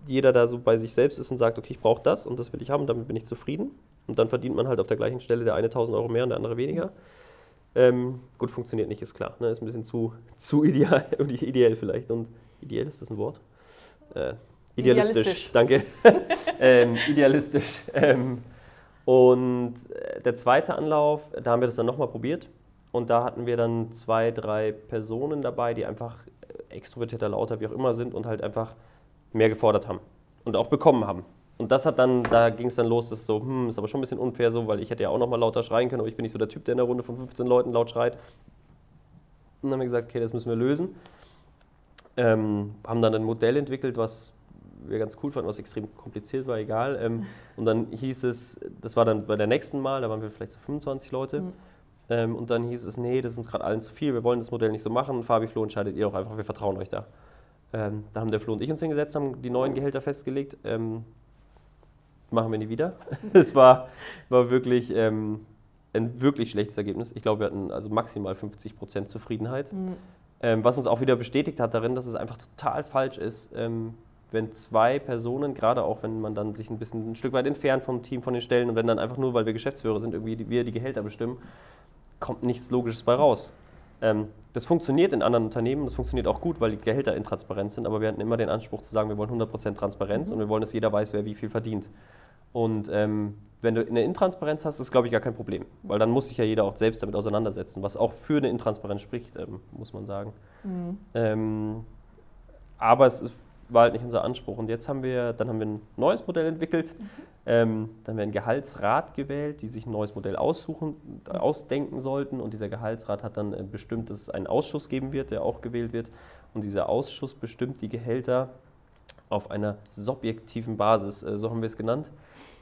jeder da so bei sich selbst ist und sagt, okay, ich brauche das und das will ich haben, damit bin ich zufrieden. Und dann verdient man halt auf der gleichen Stelle der eine 1000 Euro mehr und der andere weniger. Ähm, gut, funktioniert nicht, ist klar. Ne? Ist ein bisschen zu, zu ideal, ideell vielleicht. Und ideell ist das ein Wort? Äh, idealistisch, idealistisch, danke. ähm, idealistisch. Ähm, und äh, der zweite Anlauf, da haben wir das dann nochmal probiert. Und da hatten wir dann zwei, drei Personen dabei, die einfach äh, extrovertierter, lauter, wie auch immer sind und halt einfach mehr gefordert haben und auch bekommen haben und das hat dann, da ging es dann los, das ist so, hm, ist aber schon ein bisschen unfair so, weil ich hätte ja auch noch mal lauter schreien können, aber ich bin nicht so der Typ, der in der Runde von 15 Leuten laut schreit. Und dann haben wir gesagt, okay, das müssen wir lösen. Ähm, haben dann ein Modell entwickelt, was wir ganz cool fanden, was extrem kompliziert war, egal. Ähm, und dann hieß es, das war dann bei der nächsten Mal, da waren wir vielleicht so 25 Leute. Mhm. Ähm, und dann hieß es, nee, das ist uns gerade allen zu viel, wir wollen das Modell nicht so machen. Fabi, Flo, entscheidet ihr auch einfach, wir vertrauen euch da. Ähm, da haben der Flo und ich uns hingesetzt, haben die neuen Gehälter festgelegt. Ähm, machen wir nie wieder. es war, war wirklich ähm, ein wirklich schlechtes Ergebnis. Ich glaube, wir hatten also maximal 50 Prozent Zufriedenheit. Mhm. Ähm, was uns auch wieder bestätigt hat darin, dass es einfach total falsch ist, ähm, wenn zwei Personen, gerade auch wenn man dann sich ein bisschen ein Stück weit entfernt vom Team, von den Stellen und wenn dann einfach nur, weil wir Geschäftsführer sind, irgendwie die, wir die Gehälter bestimmen, kommt nichts Logisches bei raus. Ähm, das funktioniert in anderen Unternehmen, das funktioniert auch gut, weil die Gehälter intransparent sind, aber wir hatten immer den Anspruch zu sagen, wir wollen 100% Transparenz mhm. und wir wollen, dass jeder weiß, wer wie viel verdient. Und ähm, wenn du eine Intransparenz hast, ist glaube ich gar kein Problem, weil dann muss sich ja jeder auch selbst damit auseinandersetzen, was auch für eine Intransparenz spricht, ähm, muss man sagen. Mhm. Ähm, aber es ist, war halt nicht unser Anspruch. Und jetzt haben wir, dann haben wir ein neues Modell entwickelt. Mhm. Ähm, dann haben wir einen Gehaltsrat gewählt, die sich ein neues Modell aussuchen, ausdenken sollten. Und dieser Gehaltsrat hat dann äh, bestimmt, dass es einen Ausschuss geben wird, der auch gewählt wird. Und dieser Ausschuss bestimmt die Gehälter auf einer subjektiven Basis, äh, so haben wir es genannt.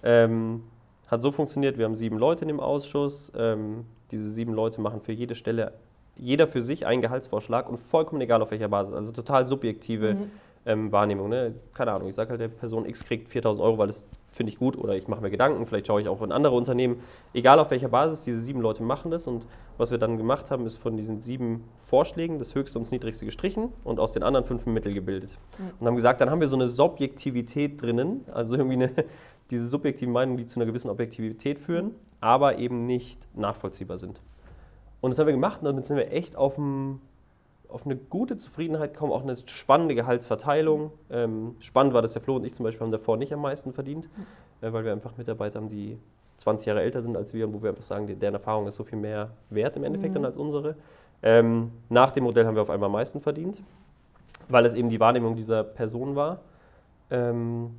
Ähm, hat so funktioniert, wir haben sieben Leute in dem Ausschuss. Ähm, diese sieben Leute machen für jede Stelle jeder für sich einen Gehaltsvorschlag und vollkommen egal auf welcher Basis. Also total subjektive mhm. ähm, Wahrnehmung. Ne? Keine Ahnung, ich sage halt, der Person X kriegt 4000 Euro, weil das finde ich gut oder ich mache mir Gedanken, vielleicht schaue ich auch in andere Unternehmen. Egal auf welcher Basis, diese sieben Leute machen das und was wir dann gemacht haben, ist von diesen sieben Vorschlägen das höchste und das niedrigste gestrichen und aus den anderen fünf ein Mittel gebildet. Mhm. Und haben gesagt, dann haben wir so eine Subjektivität drinnen, also irgendwie eine, diese subjektiven Meinungen, die zu einer gewissen Objektivität führen, aber eben nicht nachvollziehbar sind. Und das haben wir gemacht und damit sind wir echt auf, ein, auf eine gute Zufriedenheit gekommen, auch eine spannende Gehaltsverteilung. Ähm, spannend war, dass der Flo und ich zum Beispiel haben davor nicht am meisten verdient, äh, weil wir einfach Mitarbeiter haben, die 20 Jahre älter sind als wir und wo wir einfach sagen, deren Erfahrung ist so viel mehr wert im Endeffekt mhm. dann als unsere. Ähm, nach dem Modell haben wir auf einmal am meisten verdient, weil es eben die Wahrnehmung dieser Person war. Ähm,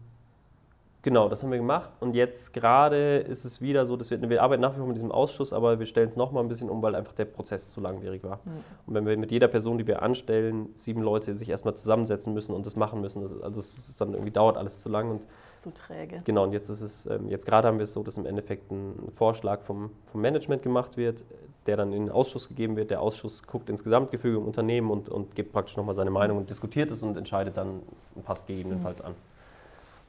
Genau, das haben wir gemacht und jetzt gerade ist es wieder so, dass wir, wir arbeiten nach wie vor mit diesem Ausschuss, aber wir stellen es nochmal ein bisschen um, weil einfach der Prozess zu langwierig war. Mhm. Und wenn wir mit jeder Person, die wir anstellen, sieben Leute sich erstmal zusammensetzen müssen und das machen müssen, das, also es dann irgendwie dauert alles zu lang und zu träge. Genau, und jetzt ist es, ähm, jetzt gerade haben wir es so, dass im Endeffekt ein Vorschlag vom, vom Management gemacht wird, der dann in den Ausschuss gegeben wird. Der Ausschuss guckt ins Gesamtgefüge im Unternehmen und, und gibt praktisch nochmal seine Meinung und diskutiert es und entscheidet dann und passt gegebenenfalls mhm. an.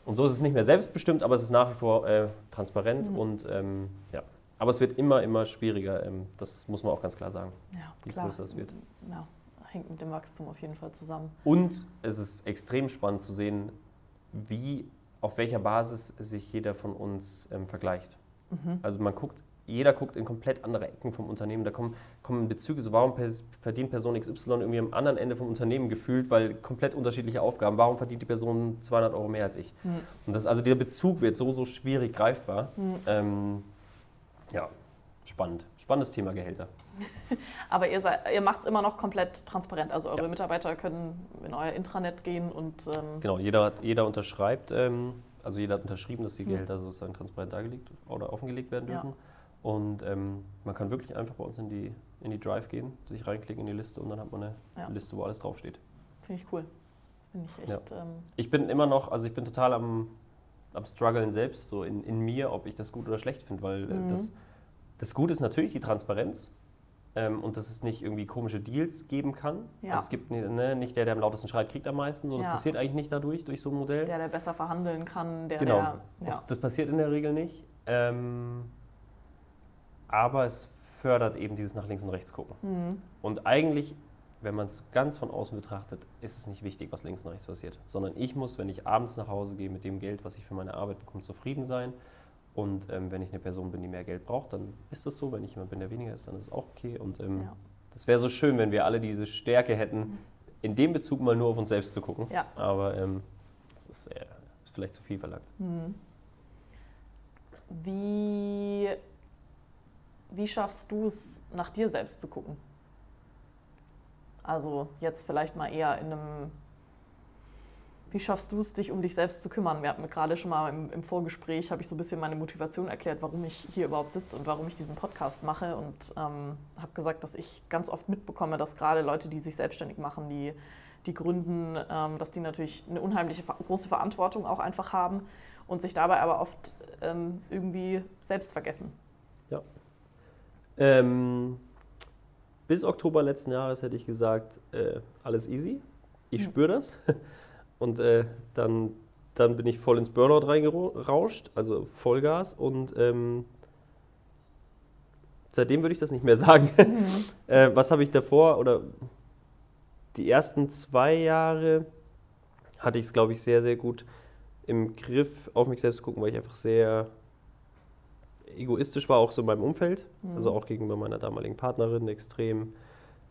Und so ist es nicht mehr selbstbestimmt, aber es ist nach wie vor äh, transparent mhm. und ähm, ja. Aber es wird immer, immer schwieriger. Ähm, das muss man auch ganz klar sagen. Ja, je klar. größer es wird. Ja, hängt mit dem Wachstum auf jeden Fall zusammen. Und es ist extrem spannend zu sehen, wie, auf welcher Basis sich jeder von uns ähm, vergleicht. Mhm. Also man guckt jeder guckt in komplett andere Ecken vom Unternehmen. Da kommen, kommen Bezüge, so warum verdient Person XY irgendwie am anderen Ende vom Unternehmen gefühlt, weil komplett unterschiedliche Aufgaben. Warum verdient die Person 200 Euro mehr als ich? Mhm. Und das, also der Bezug wird so, so schwierig greifbar. Mhm. Ähm, ja, spannend. Spannendes Thema Gehälter. Aber ihr, ihr macht es immer noch komplett transparent. Also eure ja. Mitarbeiter können in euer Intranet gehen und. Ähm genau, jeder, jeder unterschreibt, ähm, also jeder hat unterschrieben, dass die hm. Gehälter sozusagen transparent dargelegt oder offengelegt werden dürfen. Ja. Und ähm, man kann wirklich einfach bei uns in die, in die Drive gehen, sich reinklicken in die Liste und dann hat man eine ja. Liste, wo alles draufsteht. Finde ich cool. Finde ich echt. Ja. Ähm ich bin immer noch, also ich bin total am, am struggeln selbst, so in, in mir, ob ich das gut oder schlecht finde, weil äh, mhm. das, das Gute ist natürlich die Transparenz. Ähm, und dass es nicht irgendwie komische Deals geben kann. Ja. Also es gibt ne, nicht der, der am lautesten schreit, kriegt am meisten. So, das ja. passiert eigentlich nicht dadurch, durch so ein Modell. Der, der besser verhandeln kann, der, genau. der. Ja. Das passiert in der Regel nicht. Ähm, aber es fördert eben dieses nach links und rechts gucken. Mhm. Und eigentlich, wenn man es ganz von außen betrachtet, ist es nicht wichtig, was links und rechts passiert, sondern ich muss, wenn ich abends nach Hause gehe mit dem Geld, was ich für meine Arbeit bekomme, zufrieden sein. Und ähm, wenn ich eine Person bin, die mehr Geld braucht, dann ist das so. Wenn ich jemand bin, der weniger ist, dann ist es auch okay. Und ähm, ja. das wäre so schön, wenn wir alle diese Stärke hätten, in dem Bezug mal nur auf uns selbst zu gucken. Ja. Aber ähm, das ist, äh, ist, vielleicht zu viel verlangt. Mhm. Wie wie schaffst du es, nach dir selbst zu gucken? Also jetzt vielleicht mal eher in einem, wie schaffst du es, dich um dich selbst zu kümmern? Wir hatten gerade schon mal im, im Vorgespräch, habe ich so ein bisschen meine Motivation erklärt, warum ich hier überhaupt sitze und warum ich diesen Podcast mache und ähm, habe gesagt, dass ich ganz oft mitbekomme, dass gerade Leute, die sich selbstständig machen, die, die gründen, ähm, dass die natürlich eine unheimliche große Verantwortung auch einfach haben und sich dabei aber oft ähm, irgendwie selbst vergessen. Ähm, bis Oktober letzten Jahres hätte ich gesagt, äh, alles easy. Ich mhm. spüre das. Und äh, dann, dann bin ich voll ins Burnout reingerauscht, also Vollgas. Und ähm, seitdem würde ich das nicht mehr sagen. Mhm. äh, was habe ich davor oder die ersten zwei Jahre hatte ich es, glaube ich, sehr, sehr gut im Griff, auf mich selbst zu gucken, weil ich einfach sehr egoistisch war, auch so in meinem Umfeld, mhm. also auch gegenüber meiner damaligen Partnerin extrem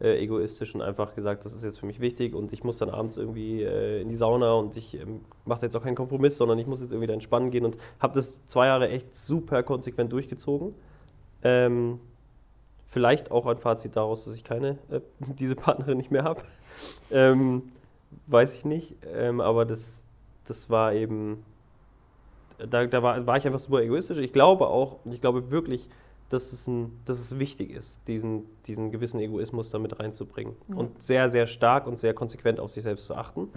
äh, egoistisch und einfach gesagt, das ist jetzt für mich wichtig und ich muss dann abends irgendwie äh, in die Sauna und ich ähm, mache jetzt auch keinen Kompromiss, sondern ich muss jetzt irgendwie da entspannen gehen und habe das zwei Jahre echt super konsequent durchgezogen. Ähm, vielleicht auch ein Fazit daraus, dass ich keine, äh, diese Partnerin nicht mehr habe. ähm, weiß ich nicht, ähm, aber das, das war eben da, da war, war, ich einfach super egoistisch. Ich glaube auch, ich glaube wirklich, dass es, ein, dass es wichtig ist, diesen, diesen gewissen Egoismus damit reinzubringen. Mhm. Und sehr, sehr stark und sehr konsequent auf sich selbst zu achten.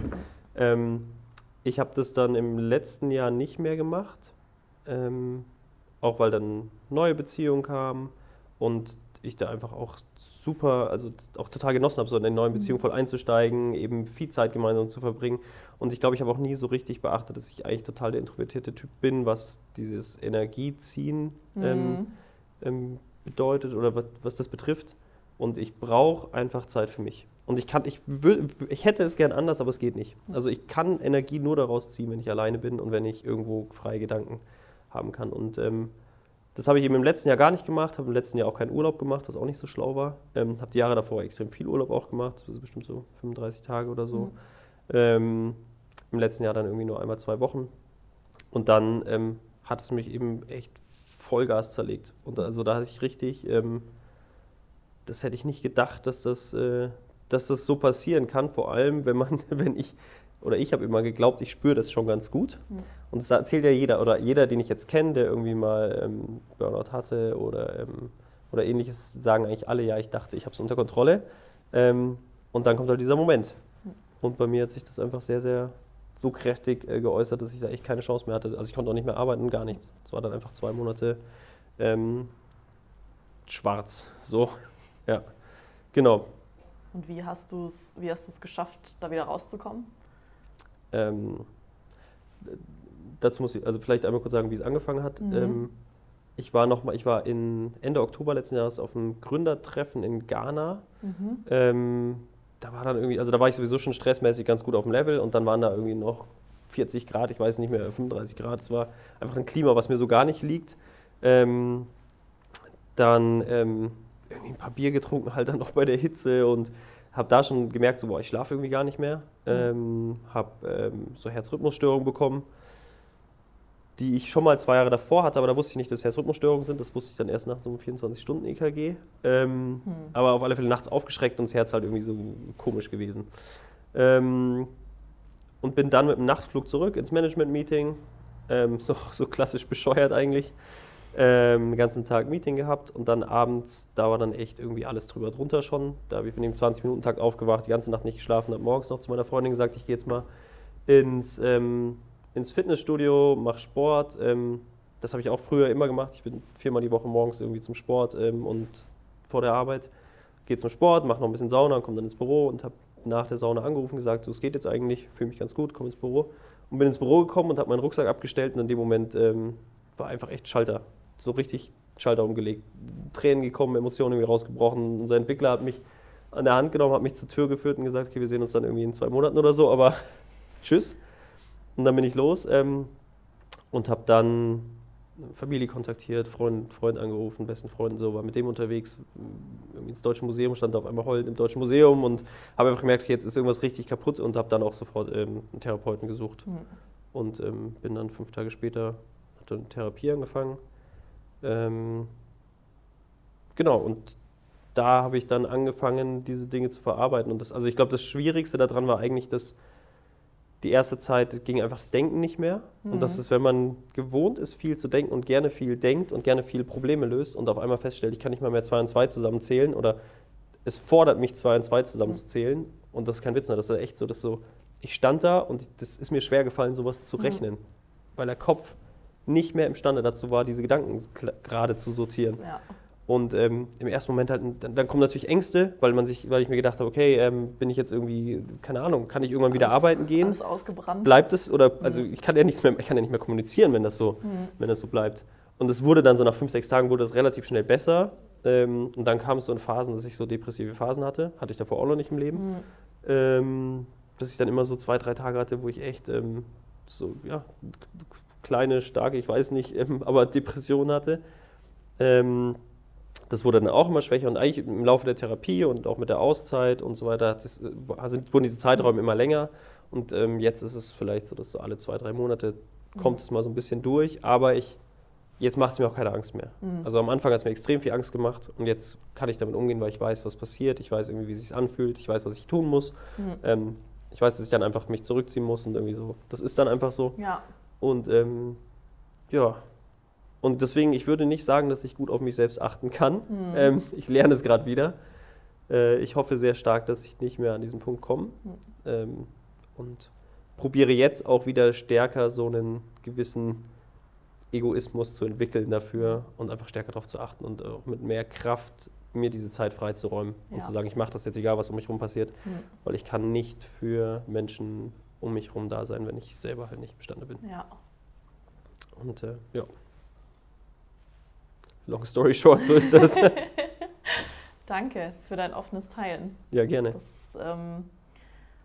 Ähm, ich habe das dann im letzten Jahr nicht mehr gemacht, ähm, auch weil dann neue Beziehungen kamen und ich da einfach auch super, also auch total genossen habe, so in eine neue Beziehung mhm. voll einzusteigen, eben viel Zeit gemeinsam zu verbringen. Und ich glaube, ich habe auch nie so richtig beachtet, dass ich eigentlich total der introvertierte Typ bin, was dieses Energieziehen mhm. ähm, ähm, bedeutet oder was, was das betrifft. Und ich brauche einfach Zeit für mich. Und ich kann, ich will, ich hätte es gern anders, aber es geht nicht. Also ich kann Energie nur daraus ziehen, wenn ich alleine bin und wenn ich irgendwo freie Gedanken haben kann. Und ähm, das habe ich eben im letzten Jahr gar nicht gemacht, habe im letzten Jahr auch keinen Urlaub gemacht, was auch nicht so schlau war. Ähm, habe die Jahre davor extrem viel Urlaub auch gemacht, das ist bestimmt so 35 Tage oder so. Mhm. Ähm, Im letzten Jahr dann irgendwie nur einmal zwei Wochen. Und dann ähm, hat es mich eben echt Vollgas zerlegt. Und also da hatte ich richtig, ähm, das hätte ich nicht gedacht, dass das, äh, dass das so passieren kann. Vor allem, wenn man, wenn ich oder ich habe immer geglaubt, ich spüre das schon ganz gut. Mhm. Und das erzählt ja jeder, oder jeder, den ich jetzt kenne, der irgendwie mal ähm, Burnout hatte oder, ähm, oder ähnliches, sagen eigentlich alle, ja, ich dachte, ich habe es unter Kontrolle. Ähm, und dann kommt halt dieser Moment. Und bei mir hat sich das einfach sehr, sehr so kräftig äh, geäußert, dass ich da echt keine Chance mehr hatte. Also ich konnte auch nicht mehr arbeiten, gar nichts. Es war dann einfach zwei Monate ähm, schwarz. So, ja, genau. Und wie hast du es geschafft, da wieder rauszukommen? Ähm, dazu muss ich also vielleicht einmal kurz sagen, wie es angefangen hat. Mhm. Ähm, ich war noch mal, ich war in Ende Oktober letzten Jahres auf einem Gründertreffen in Ghana. Mhm. Ähm, da war dann irgendwie, also da war ich sowieso schon stressmäßig ganz gut auf dem Level und dann waren da irgendwie noch 40 Grad, ich weiß nicht mehr, 35 Grad. Es war einfach ein Klima, was mir so gar nicht liegt. Ähm, dann ähm, irgendwie ein paar Bier getrunken, halt dann noch bei der Hitze und habe da schon gemerkt, so, boah, ich schlafe irgendwie gar nicht mehr. Mhm. Ähm, habe ähm, so Herzrhythmusstörungen bekommen, die ich schon mal zwei Jahre davor hatte, aber da wusste ich nicht, dass Herzrhythmusstörungen sind. Das wusste ich dann erst nach so einem 24-Stunden-EKG. Ähm, mhm. Aber auf alle Fälle nachts aufgeschreckt und das Herz halt irgendwie so komisch gewesen. Ähm, und bin dann mit dem Nachtflug zurück ins Management-Meeting. Ähm, so, so klassisch bescheuert eigentlich ähm, den ganzen Tag Meeting gehabt und dann abends, da war dann echt irgendwie alles drüber drunter schon. Da bin ich im 20-Minuten-Takt aufgewacht, die ganze Nacht nicht geschlafen, habe morgens noch zu meiner Freundin gesagt, ich gehe jetzt mal ins, ähm, ins Fitnessstudio, mache Sport. Ähm, das habe ich auch früher immer gemacht. Ich bin viermal die Woche morgens irgendwie zum Sport ähm, und vor der Arbeit gehe zum Sport, mache noch ein bisschen Sauna, komme dann ins Büro und habe nach der Sauna angerufen, gesagt, so, es geht jetzt eigentlich, fühle mich ganz gut, komme ins Büro. Und bin ins Büro gekommen und habe meinen Rucksack abgestellt und in dem Moment ähm, war einfach echt Schalter so richtig Schalter umgelegt. Tränen gekommen, Emotionen irgendwie rausgebrochen. Unser Entwickler hat mich an der Hand genommen, hat mich zur Tür geführt und gesagt, okay, wir sehen uns dann irgendwie in zwei Monaten oder so, aber tschüss. Und dann bin ich los ähm, und habe dann Familie kontaktiert, Freund, Freund angerufen, besten Freund so, war mit dem unterwegs, irgendwie ins Deutsche Museum, stand auf einmal heulend im Deutschen Museum und habe einfach gemerkt, okay, jetzt ist irgendwas richtig kaputt und habe dann auch sofort ähm, einen Therapeuten gesucht. Mhm. Und ähm, bin dann fünf Tage später, hat dann Therapie angefangen ähm, genau, und da habe ich dann angefangen, diese Dinge zu verarbeiten. Und das, also ich glaube, das Schwierigste daran war eigentlich, dass die erste Zeit ging einfach das Denken nicht mehr. Mhm. Und das ist, wenn man gewohnt ist, viel zu denken und gerne viel denkt und gerne viel Probleme löst und auf einmal feststellt, ich kann nicht mal mehr zwei und zwei zusammenzählen oder es fordert mich, zwei und zwei zusammenzuzählen. Mhm. Und das ist kein Witz, das ist echt so, dass so, ich stand da und das ist mir schwer gefallen, sowas zu mhm. rechnen. Mhm. Weil der Kopf nicht mehr imstande dazu war, diese Gedanken gerade zu sortieren. Ja. Und ähm, im ersten Moment halt, dann, dann, kommen natürlich Ängste, weil man sich, weil ich mir gedacht habe, okay, ähm, bin ich jetzt irgendwie, keine Ahnung, kann ich irgendwann wieder arbeiten gehen? Alles ausgebrannt. Bleibt es oder also ich kann ja nichts mehr, ich kann ja nicht mehr kommunizieren, wenn das so, mhm. wenn das so bleibt. Und es wurde dann so nach fünf, sechs Tagen wurde es relativ schnell besser. Ähm, und dann kam es so in Phasen, dass ich so depressive Phasen hatte. Hatte ich davor auch noch nicht im Leben. Mhm. Dass ich dann immer so zwei, drei Tage hatte, wo ich echt ähm, so, ja, kleine, starke, ich weiß nicht, ähm, aber Depression hatte. Das wurde dann auch immer schwächer und eigentlich im Laufe der Therapie und auch mit der Auszeit und so weiter es, äh, sind, wurden diese Zeiträume immer länger und ähm, jetzt ist es vielleicht so, dass so alle zwei, drei Monate kommt mhm. es mal so ein bisschen durch, aber ich, jetzt macht es mir auch keine Angst mehr. Mhm. Also am Anfang hat es mir extrem viel Angst gemacht und jetzt kann ich damit umgehen, weil ich weiß, was passiert, ich weiß irgendwie, wie es sich anfühlt, ich weiß, was ich tun muss. Mhm. Ähm, ich weiß, dass ich dann einfach mich zurückziehen muss und irgendwie so. Das ist dann einfach so. Ja. Und ähm, ja, und deswegen, ich würde nicht sagen, dass ich gut auf mich selbst achten kann. Mhm. Ähm, ich lerne es gerade wieder. Äh, ich hoffe sehr stark, dass ich nicht mehr an diesen Punkt komme. Mhm. Ähm, und probiere jetzt auch wieder stärker so einen gewissen Egoismus zu entwickeln dafür und einfach stärker darauf zu achten und auch mit mehr Kraft mir diese Zeit freizuräumen und zu sagen, ich mache das jetzt egal, was um mich herum passiert, mhm. weil ich kann nicht für Menschen um mich herum da sein, wenn ich selber halt nicht imstande bin. Ja. Und äh, ja. Long story short, so ist das. Danke für dein offenes Teilen. Ja, gerne. Das ist, ähm,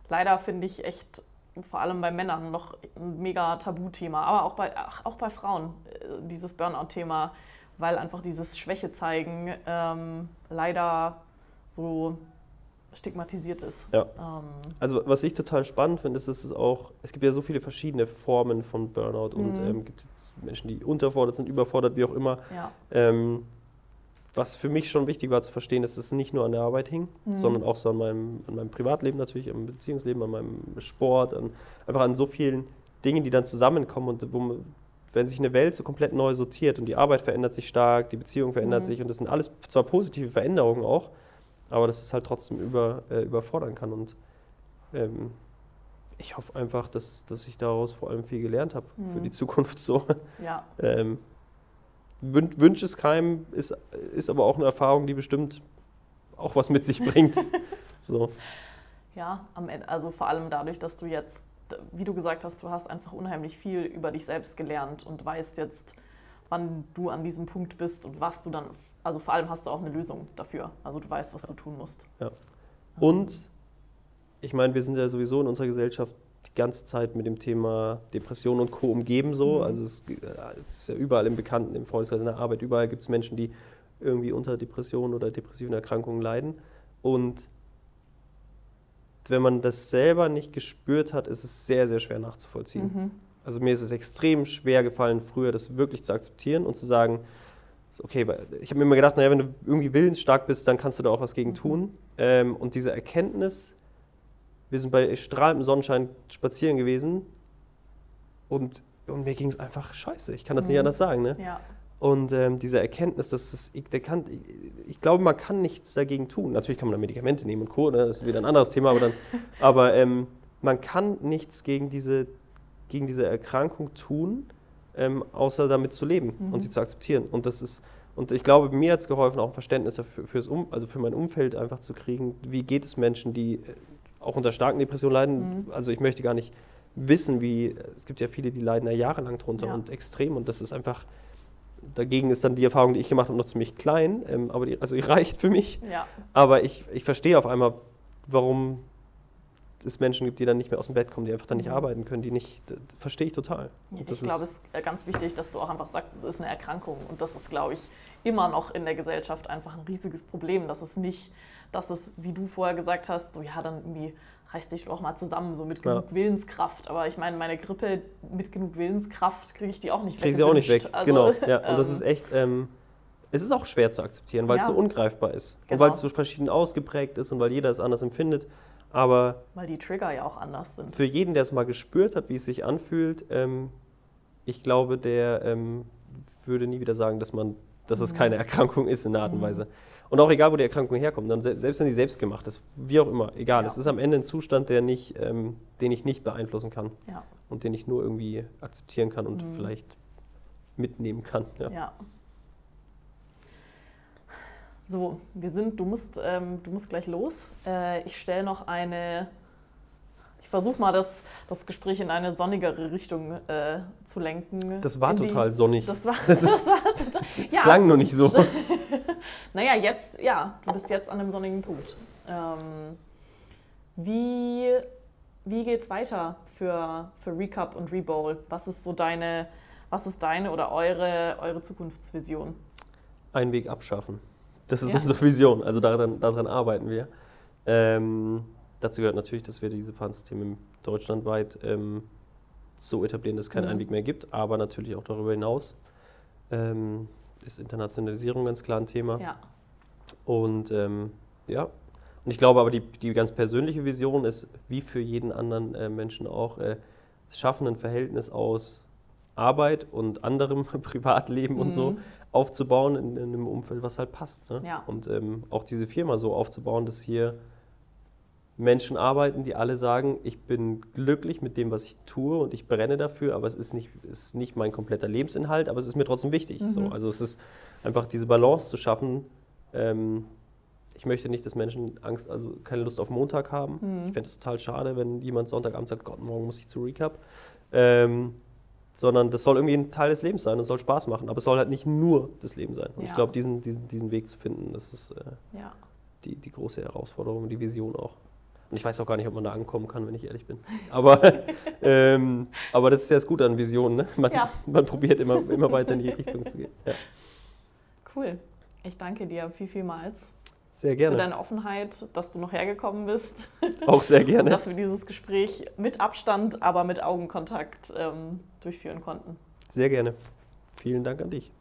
leider finde ich echt vor allem bei Männern noch ein mega Tabuthema, aber auch bei, auch bei Frauen äh, dieses Burnout-Thema, weil einfach dieses Schwäche zeigen ähm, leider so stigmatisiert ist. Ja. Ähm. Also was ich total spannend finde, ist, dass es auch, es gibt ja so viele verschiedene Formen von Burnout mhm. und ähm, gibt es Menschen, die unterfordert sind, überfordert, wie auch immer. Ja. Ähm, was für mich schon wichtig war zu verstehen, ist, dass es nicht nur an der Arbeit hing, mhm. sondern auch so an meinem, an meinem Privatleben natürlich, am Beziehungsleben, an meinem Sport, an, einfach an so vielen Dingen, die dann zusammenkommen und wo wenn sich eine Welt so komplett neu sortiert und die Arbeit verändert sich stark, die Beziehung verändert mhm. sich und das sind alles zwar positive Veränderungen auch, aber dass es halt trotzdem über, äh, überfordern kann und ähm, ich hoffe einfach, dass, dass ich daraus vor allem viel gelernt habe mhm. für die Zukunft so. Ja. ähm, Wünsch es keinem, ist, ist aber auch eine Erfahrung, die bestimmt auch was mit sich bringt. so. Ja, am Ende, also vor allem dadurch, dass du jetzt, wie du gesagt hast, du hast einfach unheimlich viel über dich selbst gelernt und weißt jetzt, wann du an diesem Punkt bist und was du dann, also vor allem hast du auch eine Lösung dafür. Also du weißt, was ja. du tun musst. Ja. Und ich meine, wir sind ja sowieso in unserer Gesellschaft die ganze Zeit mit dem Thema Depression und Co. umgeben so. Mhm. Also es, es, ist ja überall im Bekannten, im Freundeskreis, in der Arbeit, überall gibt es Menschen, die irgendwie unter Depressionen oder depressiven Erkrankungen leiden. Und wenn man das selber nicht gespürt hat, ist es sehr, sehr schwer nachzuvollziehen. Mhm. Also mir ist es extrem schwer gefallen, früher das wirklich zu akzeptieren und zu sagen, okay, ich habe mir immer gedacht, naja, wenn du irgendwie willensstark bist, dann kannst du da auch was gegen mhm. tun. Ähm, und diese Erkenntnis, wir sind bei strahlendem Sonnenschein spazieren gewesen und, und mir ging es einfach scheiße. Ich kann das mhm. nicht anders sagen. Ne? Ja. Und ähm, diese Erkenntnis, dass das, ich, kann, ich, ich, glaube, man kann nichts dagegen tun. Natürlich kann man da Medikamente nehmen und Co., ne? das ist wieder ein anderes Thema, aber, dann, aber ähm, man kann nichts gegen diese, gegen diese Erkrankung tun, ähm, außer damit zu leben mhm. und sie zu akzeptieren. Und das ist, und ich glaube, mir hat es geholfen, auch ein Verständnis dafür, fürs um, also für mein Umfeld einfach zu kriegen, wie geht es Menschen, die auch unter starken Depressionen leiden. Mhm. Also ich möchte gar nicht wissen, wie, es gibt ja viele, die leiden ja jahrelang drunter ja. und extrem und das ist einfach, dagegen ist dann die Erfahrung, die ich gemacht habe, noch ziemlich klein, ähm, aber die, also die reicht für mich. Ja. Aber ich, ich verstehe auf einmal, warum es Menschen gibt, die dann nicht mehr aus dem Bett kommen, die einfach dann nicht mhm. arbeiten können, die nicht, verstehe ich total. Ja, ich glaube, es ist ganz wichtig, dass du auch einfach sagst, es ist eine Erkrankung und das ist, glaube ich, immer noch in der Gesellschaft einfach ein riesiges Problem, dass es nicht dass es, wie du vorher gesagt hast, so ja, dann irgendwie reiß dich doch mal zusammen, so mit genug ja. Willenskraft. Aber ich meine, meine Grippe mit genug Willenskraft kriege ich die auch nicht weg. Kriege sie auch nicht weg, also, genau. Ja. Und das ist echt, ähm, es ist auch schwer zu akzeptieren, weil ja. es so ungreifbar ist. Genau. Und weil es so verschieden ausgeprägt ist und weil jeder es anders empfindet. Aber weil die Trigger ja auch anders sind. Für jeden, der es mal gespürt hat, wie es sich anfühlt, ähm, ich glaube, der ähm, würde nie wieder sagen, dass man, dass es mhm. keine Erkrankung ist in der Art und mhm. Weise. Und auch egal, wo die Erkrankung herkommt, dann selbst wenn sie selbst gemacht ist, wie auch immer, egal. Ja. Es ist am Ende ein Zustand, der nicht, ähm, den ich nicht beeinflussen kann ja. und den ich nur irgendwie akzeptieren kann und mhm. vielleicht mitnehmen kann. Ja. ja. So, wir sind, du musst, ähm, du musst gleich los. Äh, ich stelle noch eine versuche mal, das, das Gespräch in eine sonnigere Richtung äh, zu lenken. Das war total sonnig. Das war, das, das war total. Das ja. klang nur nicht so. naja, jetzt, ja, du bist jetzt an einem sonnigen Punkt. Ähm, wie wie geht es weiter für, für Recap und Rebowl? Was ist so deine, was ist deine oder eure, eure Zukunftsvision? Einen Weg abschaffen. Das ist ja. unsere Vision. Also daran, daran arbeiten wir. Ähm, Dazu gehört natürlich, dass wir diese Pfandsysteme deutschlandweit ähm, so etablieren, dass es keinen mhm. Einweg mehr gibt, aber natürlich auch darüber hinaus ähm, ist Internationalisierung ganz klar ein Thema. Ja. Und ähm, ja, und ich glaube aber, die, die ganz persönliche Vision ist, wie für jeden anderen äh, Menschen auch, äh, es schaffen, ein Verhältnis aus Arbeit und anderem Privatleben mhm. und so mhm. aufzubauen in, in, einem Umfeld, was halt passt. Ne? Ja. Und ähm, auch diese Firma so aufzubauen, dass hier Menschen arbeiten, die alle sagen, ich bin glücklich mit dem, was ich tue und ich brenne dafür, aber es ist nicht, ist nicht mein kompletter Lebensinhalt, aber es ist mir trotzdem wichtig. Mhm. So, also es ist einfach diese Balance zu schaffen, ähm, ich möchte nicht, dass Menschen Angst, also keine Lust auf Montag haben. Mhm. Ich fände es total schade, wenn jemand Sonntagabend sagt, Gott, morgen muss ich zu Recap. Ähm, sondern das soll irgendwie ein Teil des Lebens sein und soll Spaß machen. Aber es soll halt nicht nur das Leben sein. Und ja. ich glaube, diesen, diesen, diesen Weg zu finden, das ist äh, ja. die, die große Herausforderung, die Vision auch. Und ich weiß auch gar nicht, ob man da ankommen kann, wenn ich ehrlich bin. Aber, ähm, aber das ist ja das Gute an Visionen. Ne? Man, ja. man probiert immer, immer weiter in die Richtung zu gehen. Cool. Ich danke dir viel, vielmals. Sehr gerne. Für deine Offenheit, dass du noch hergekommen bist. Auch sehr gerne. Dass wir dieses Gespräch mit Abstand, aber mit Augenkontakt ähm, durchführen konnten. Sehr gerne. Vielen Dank an dich.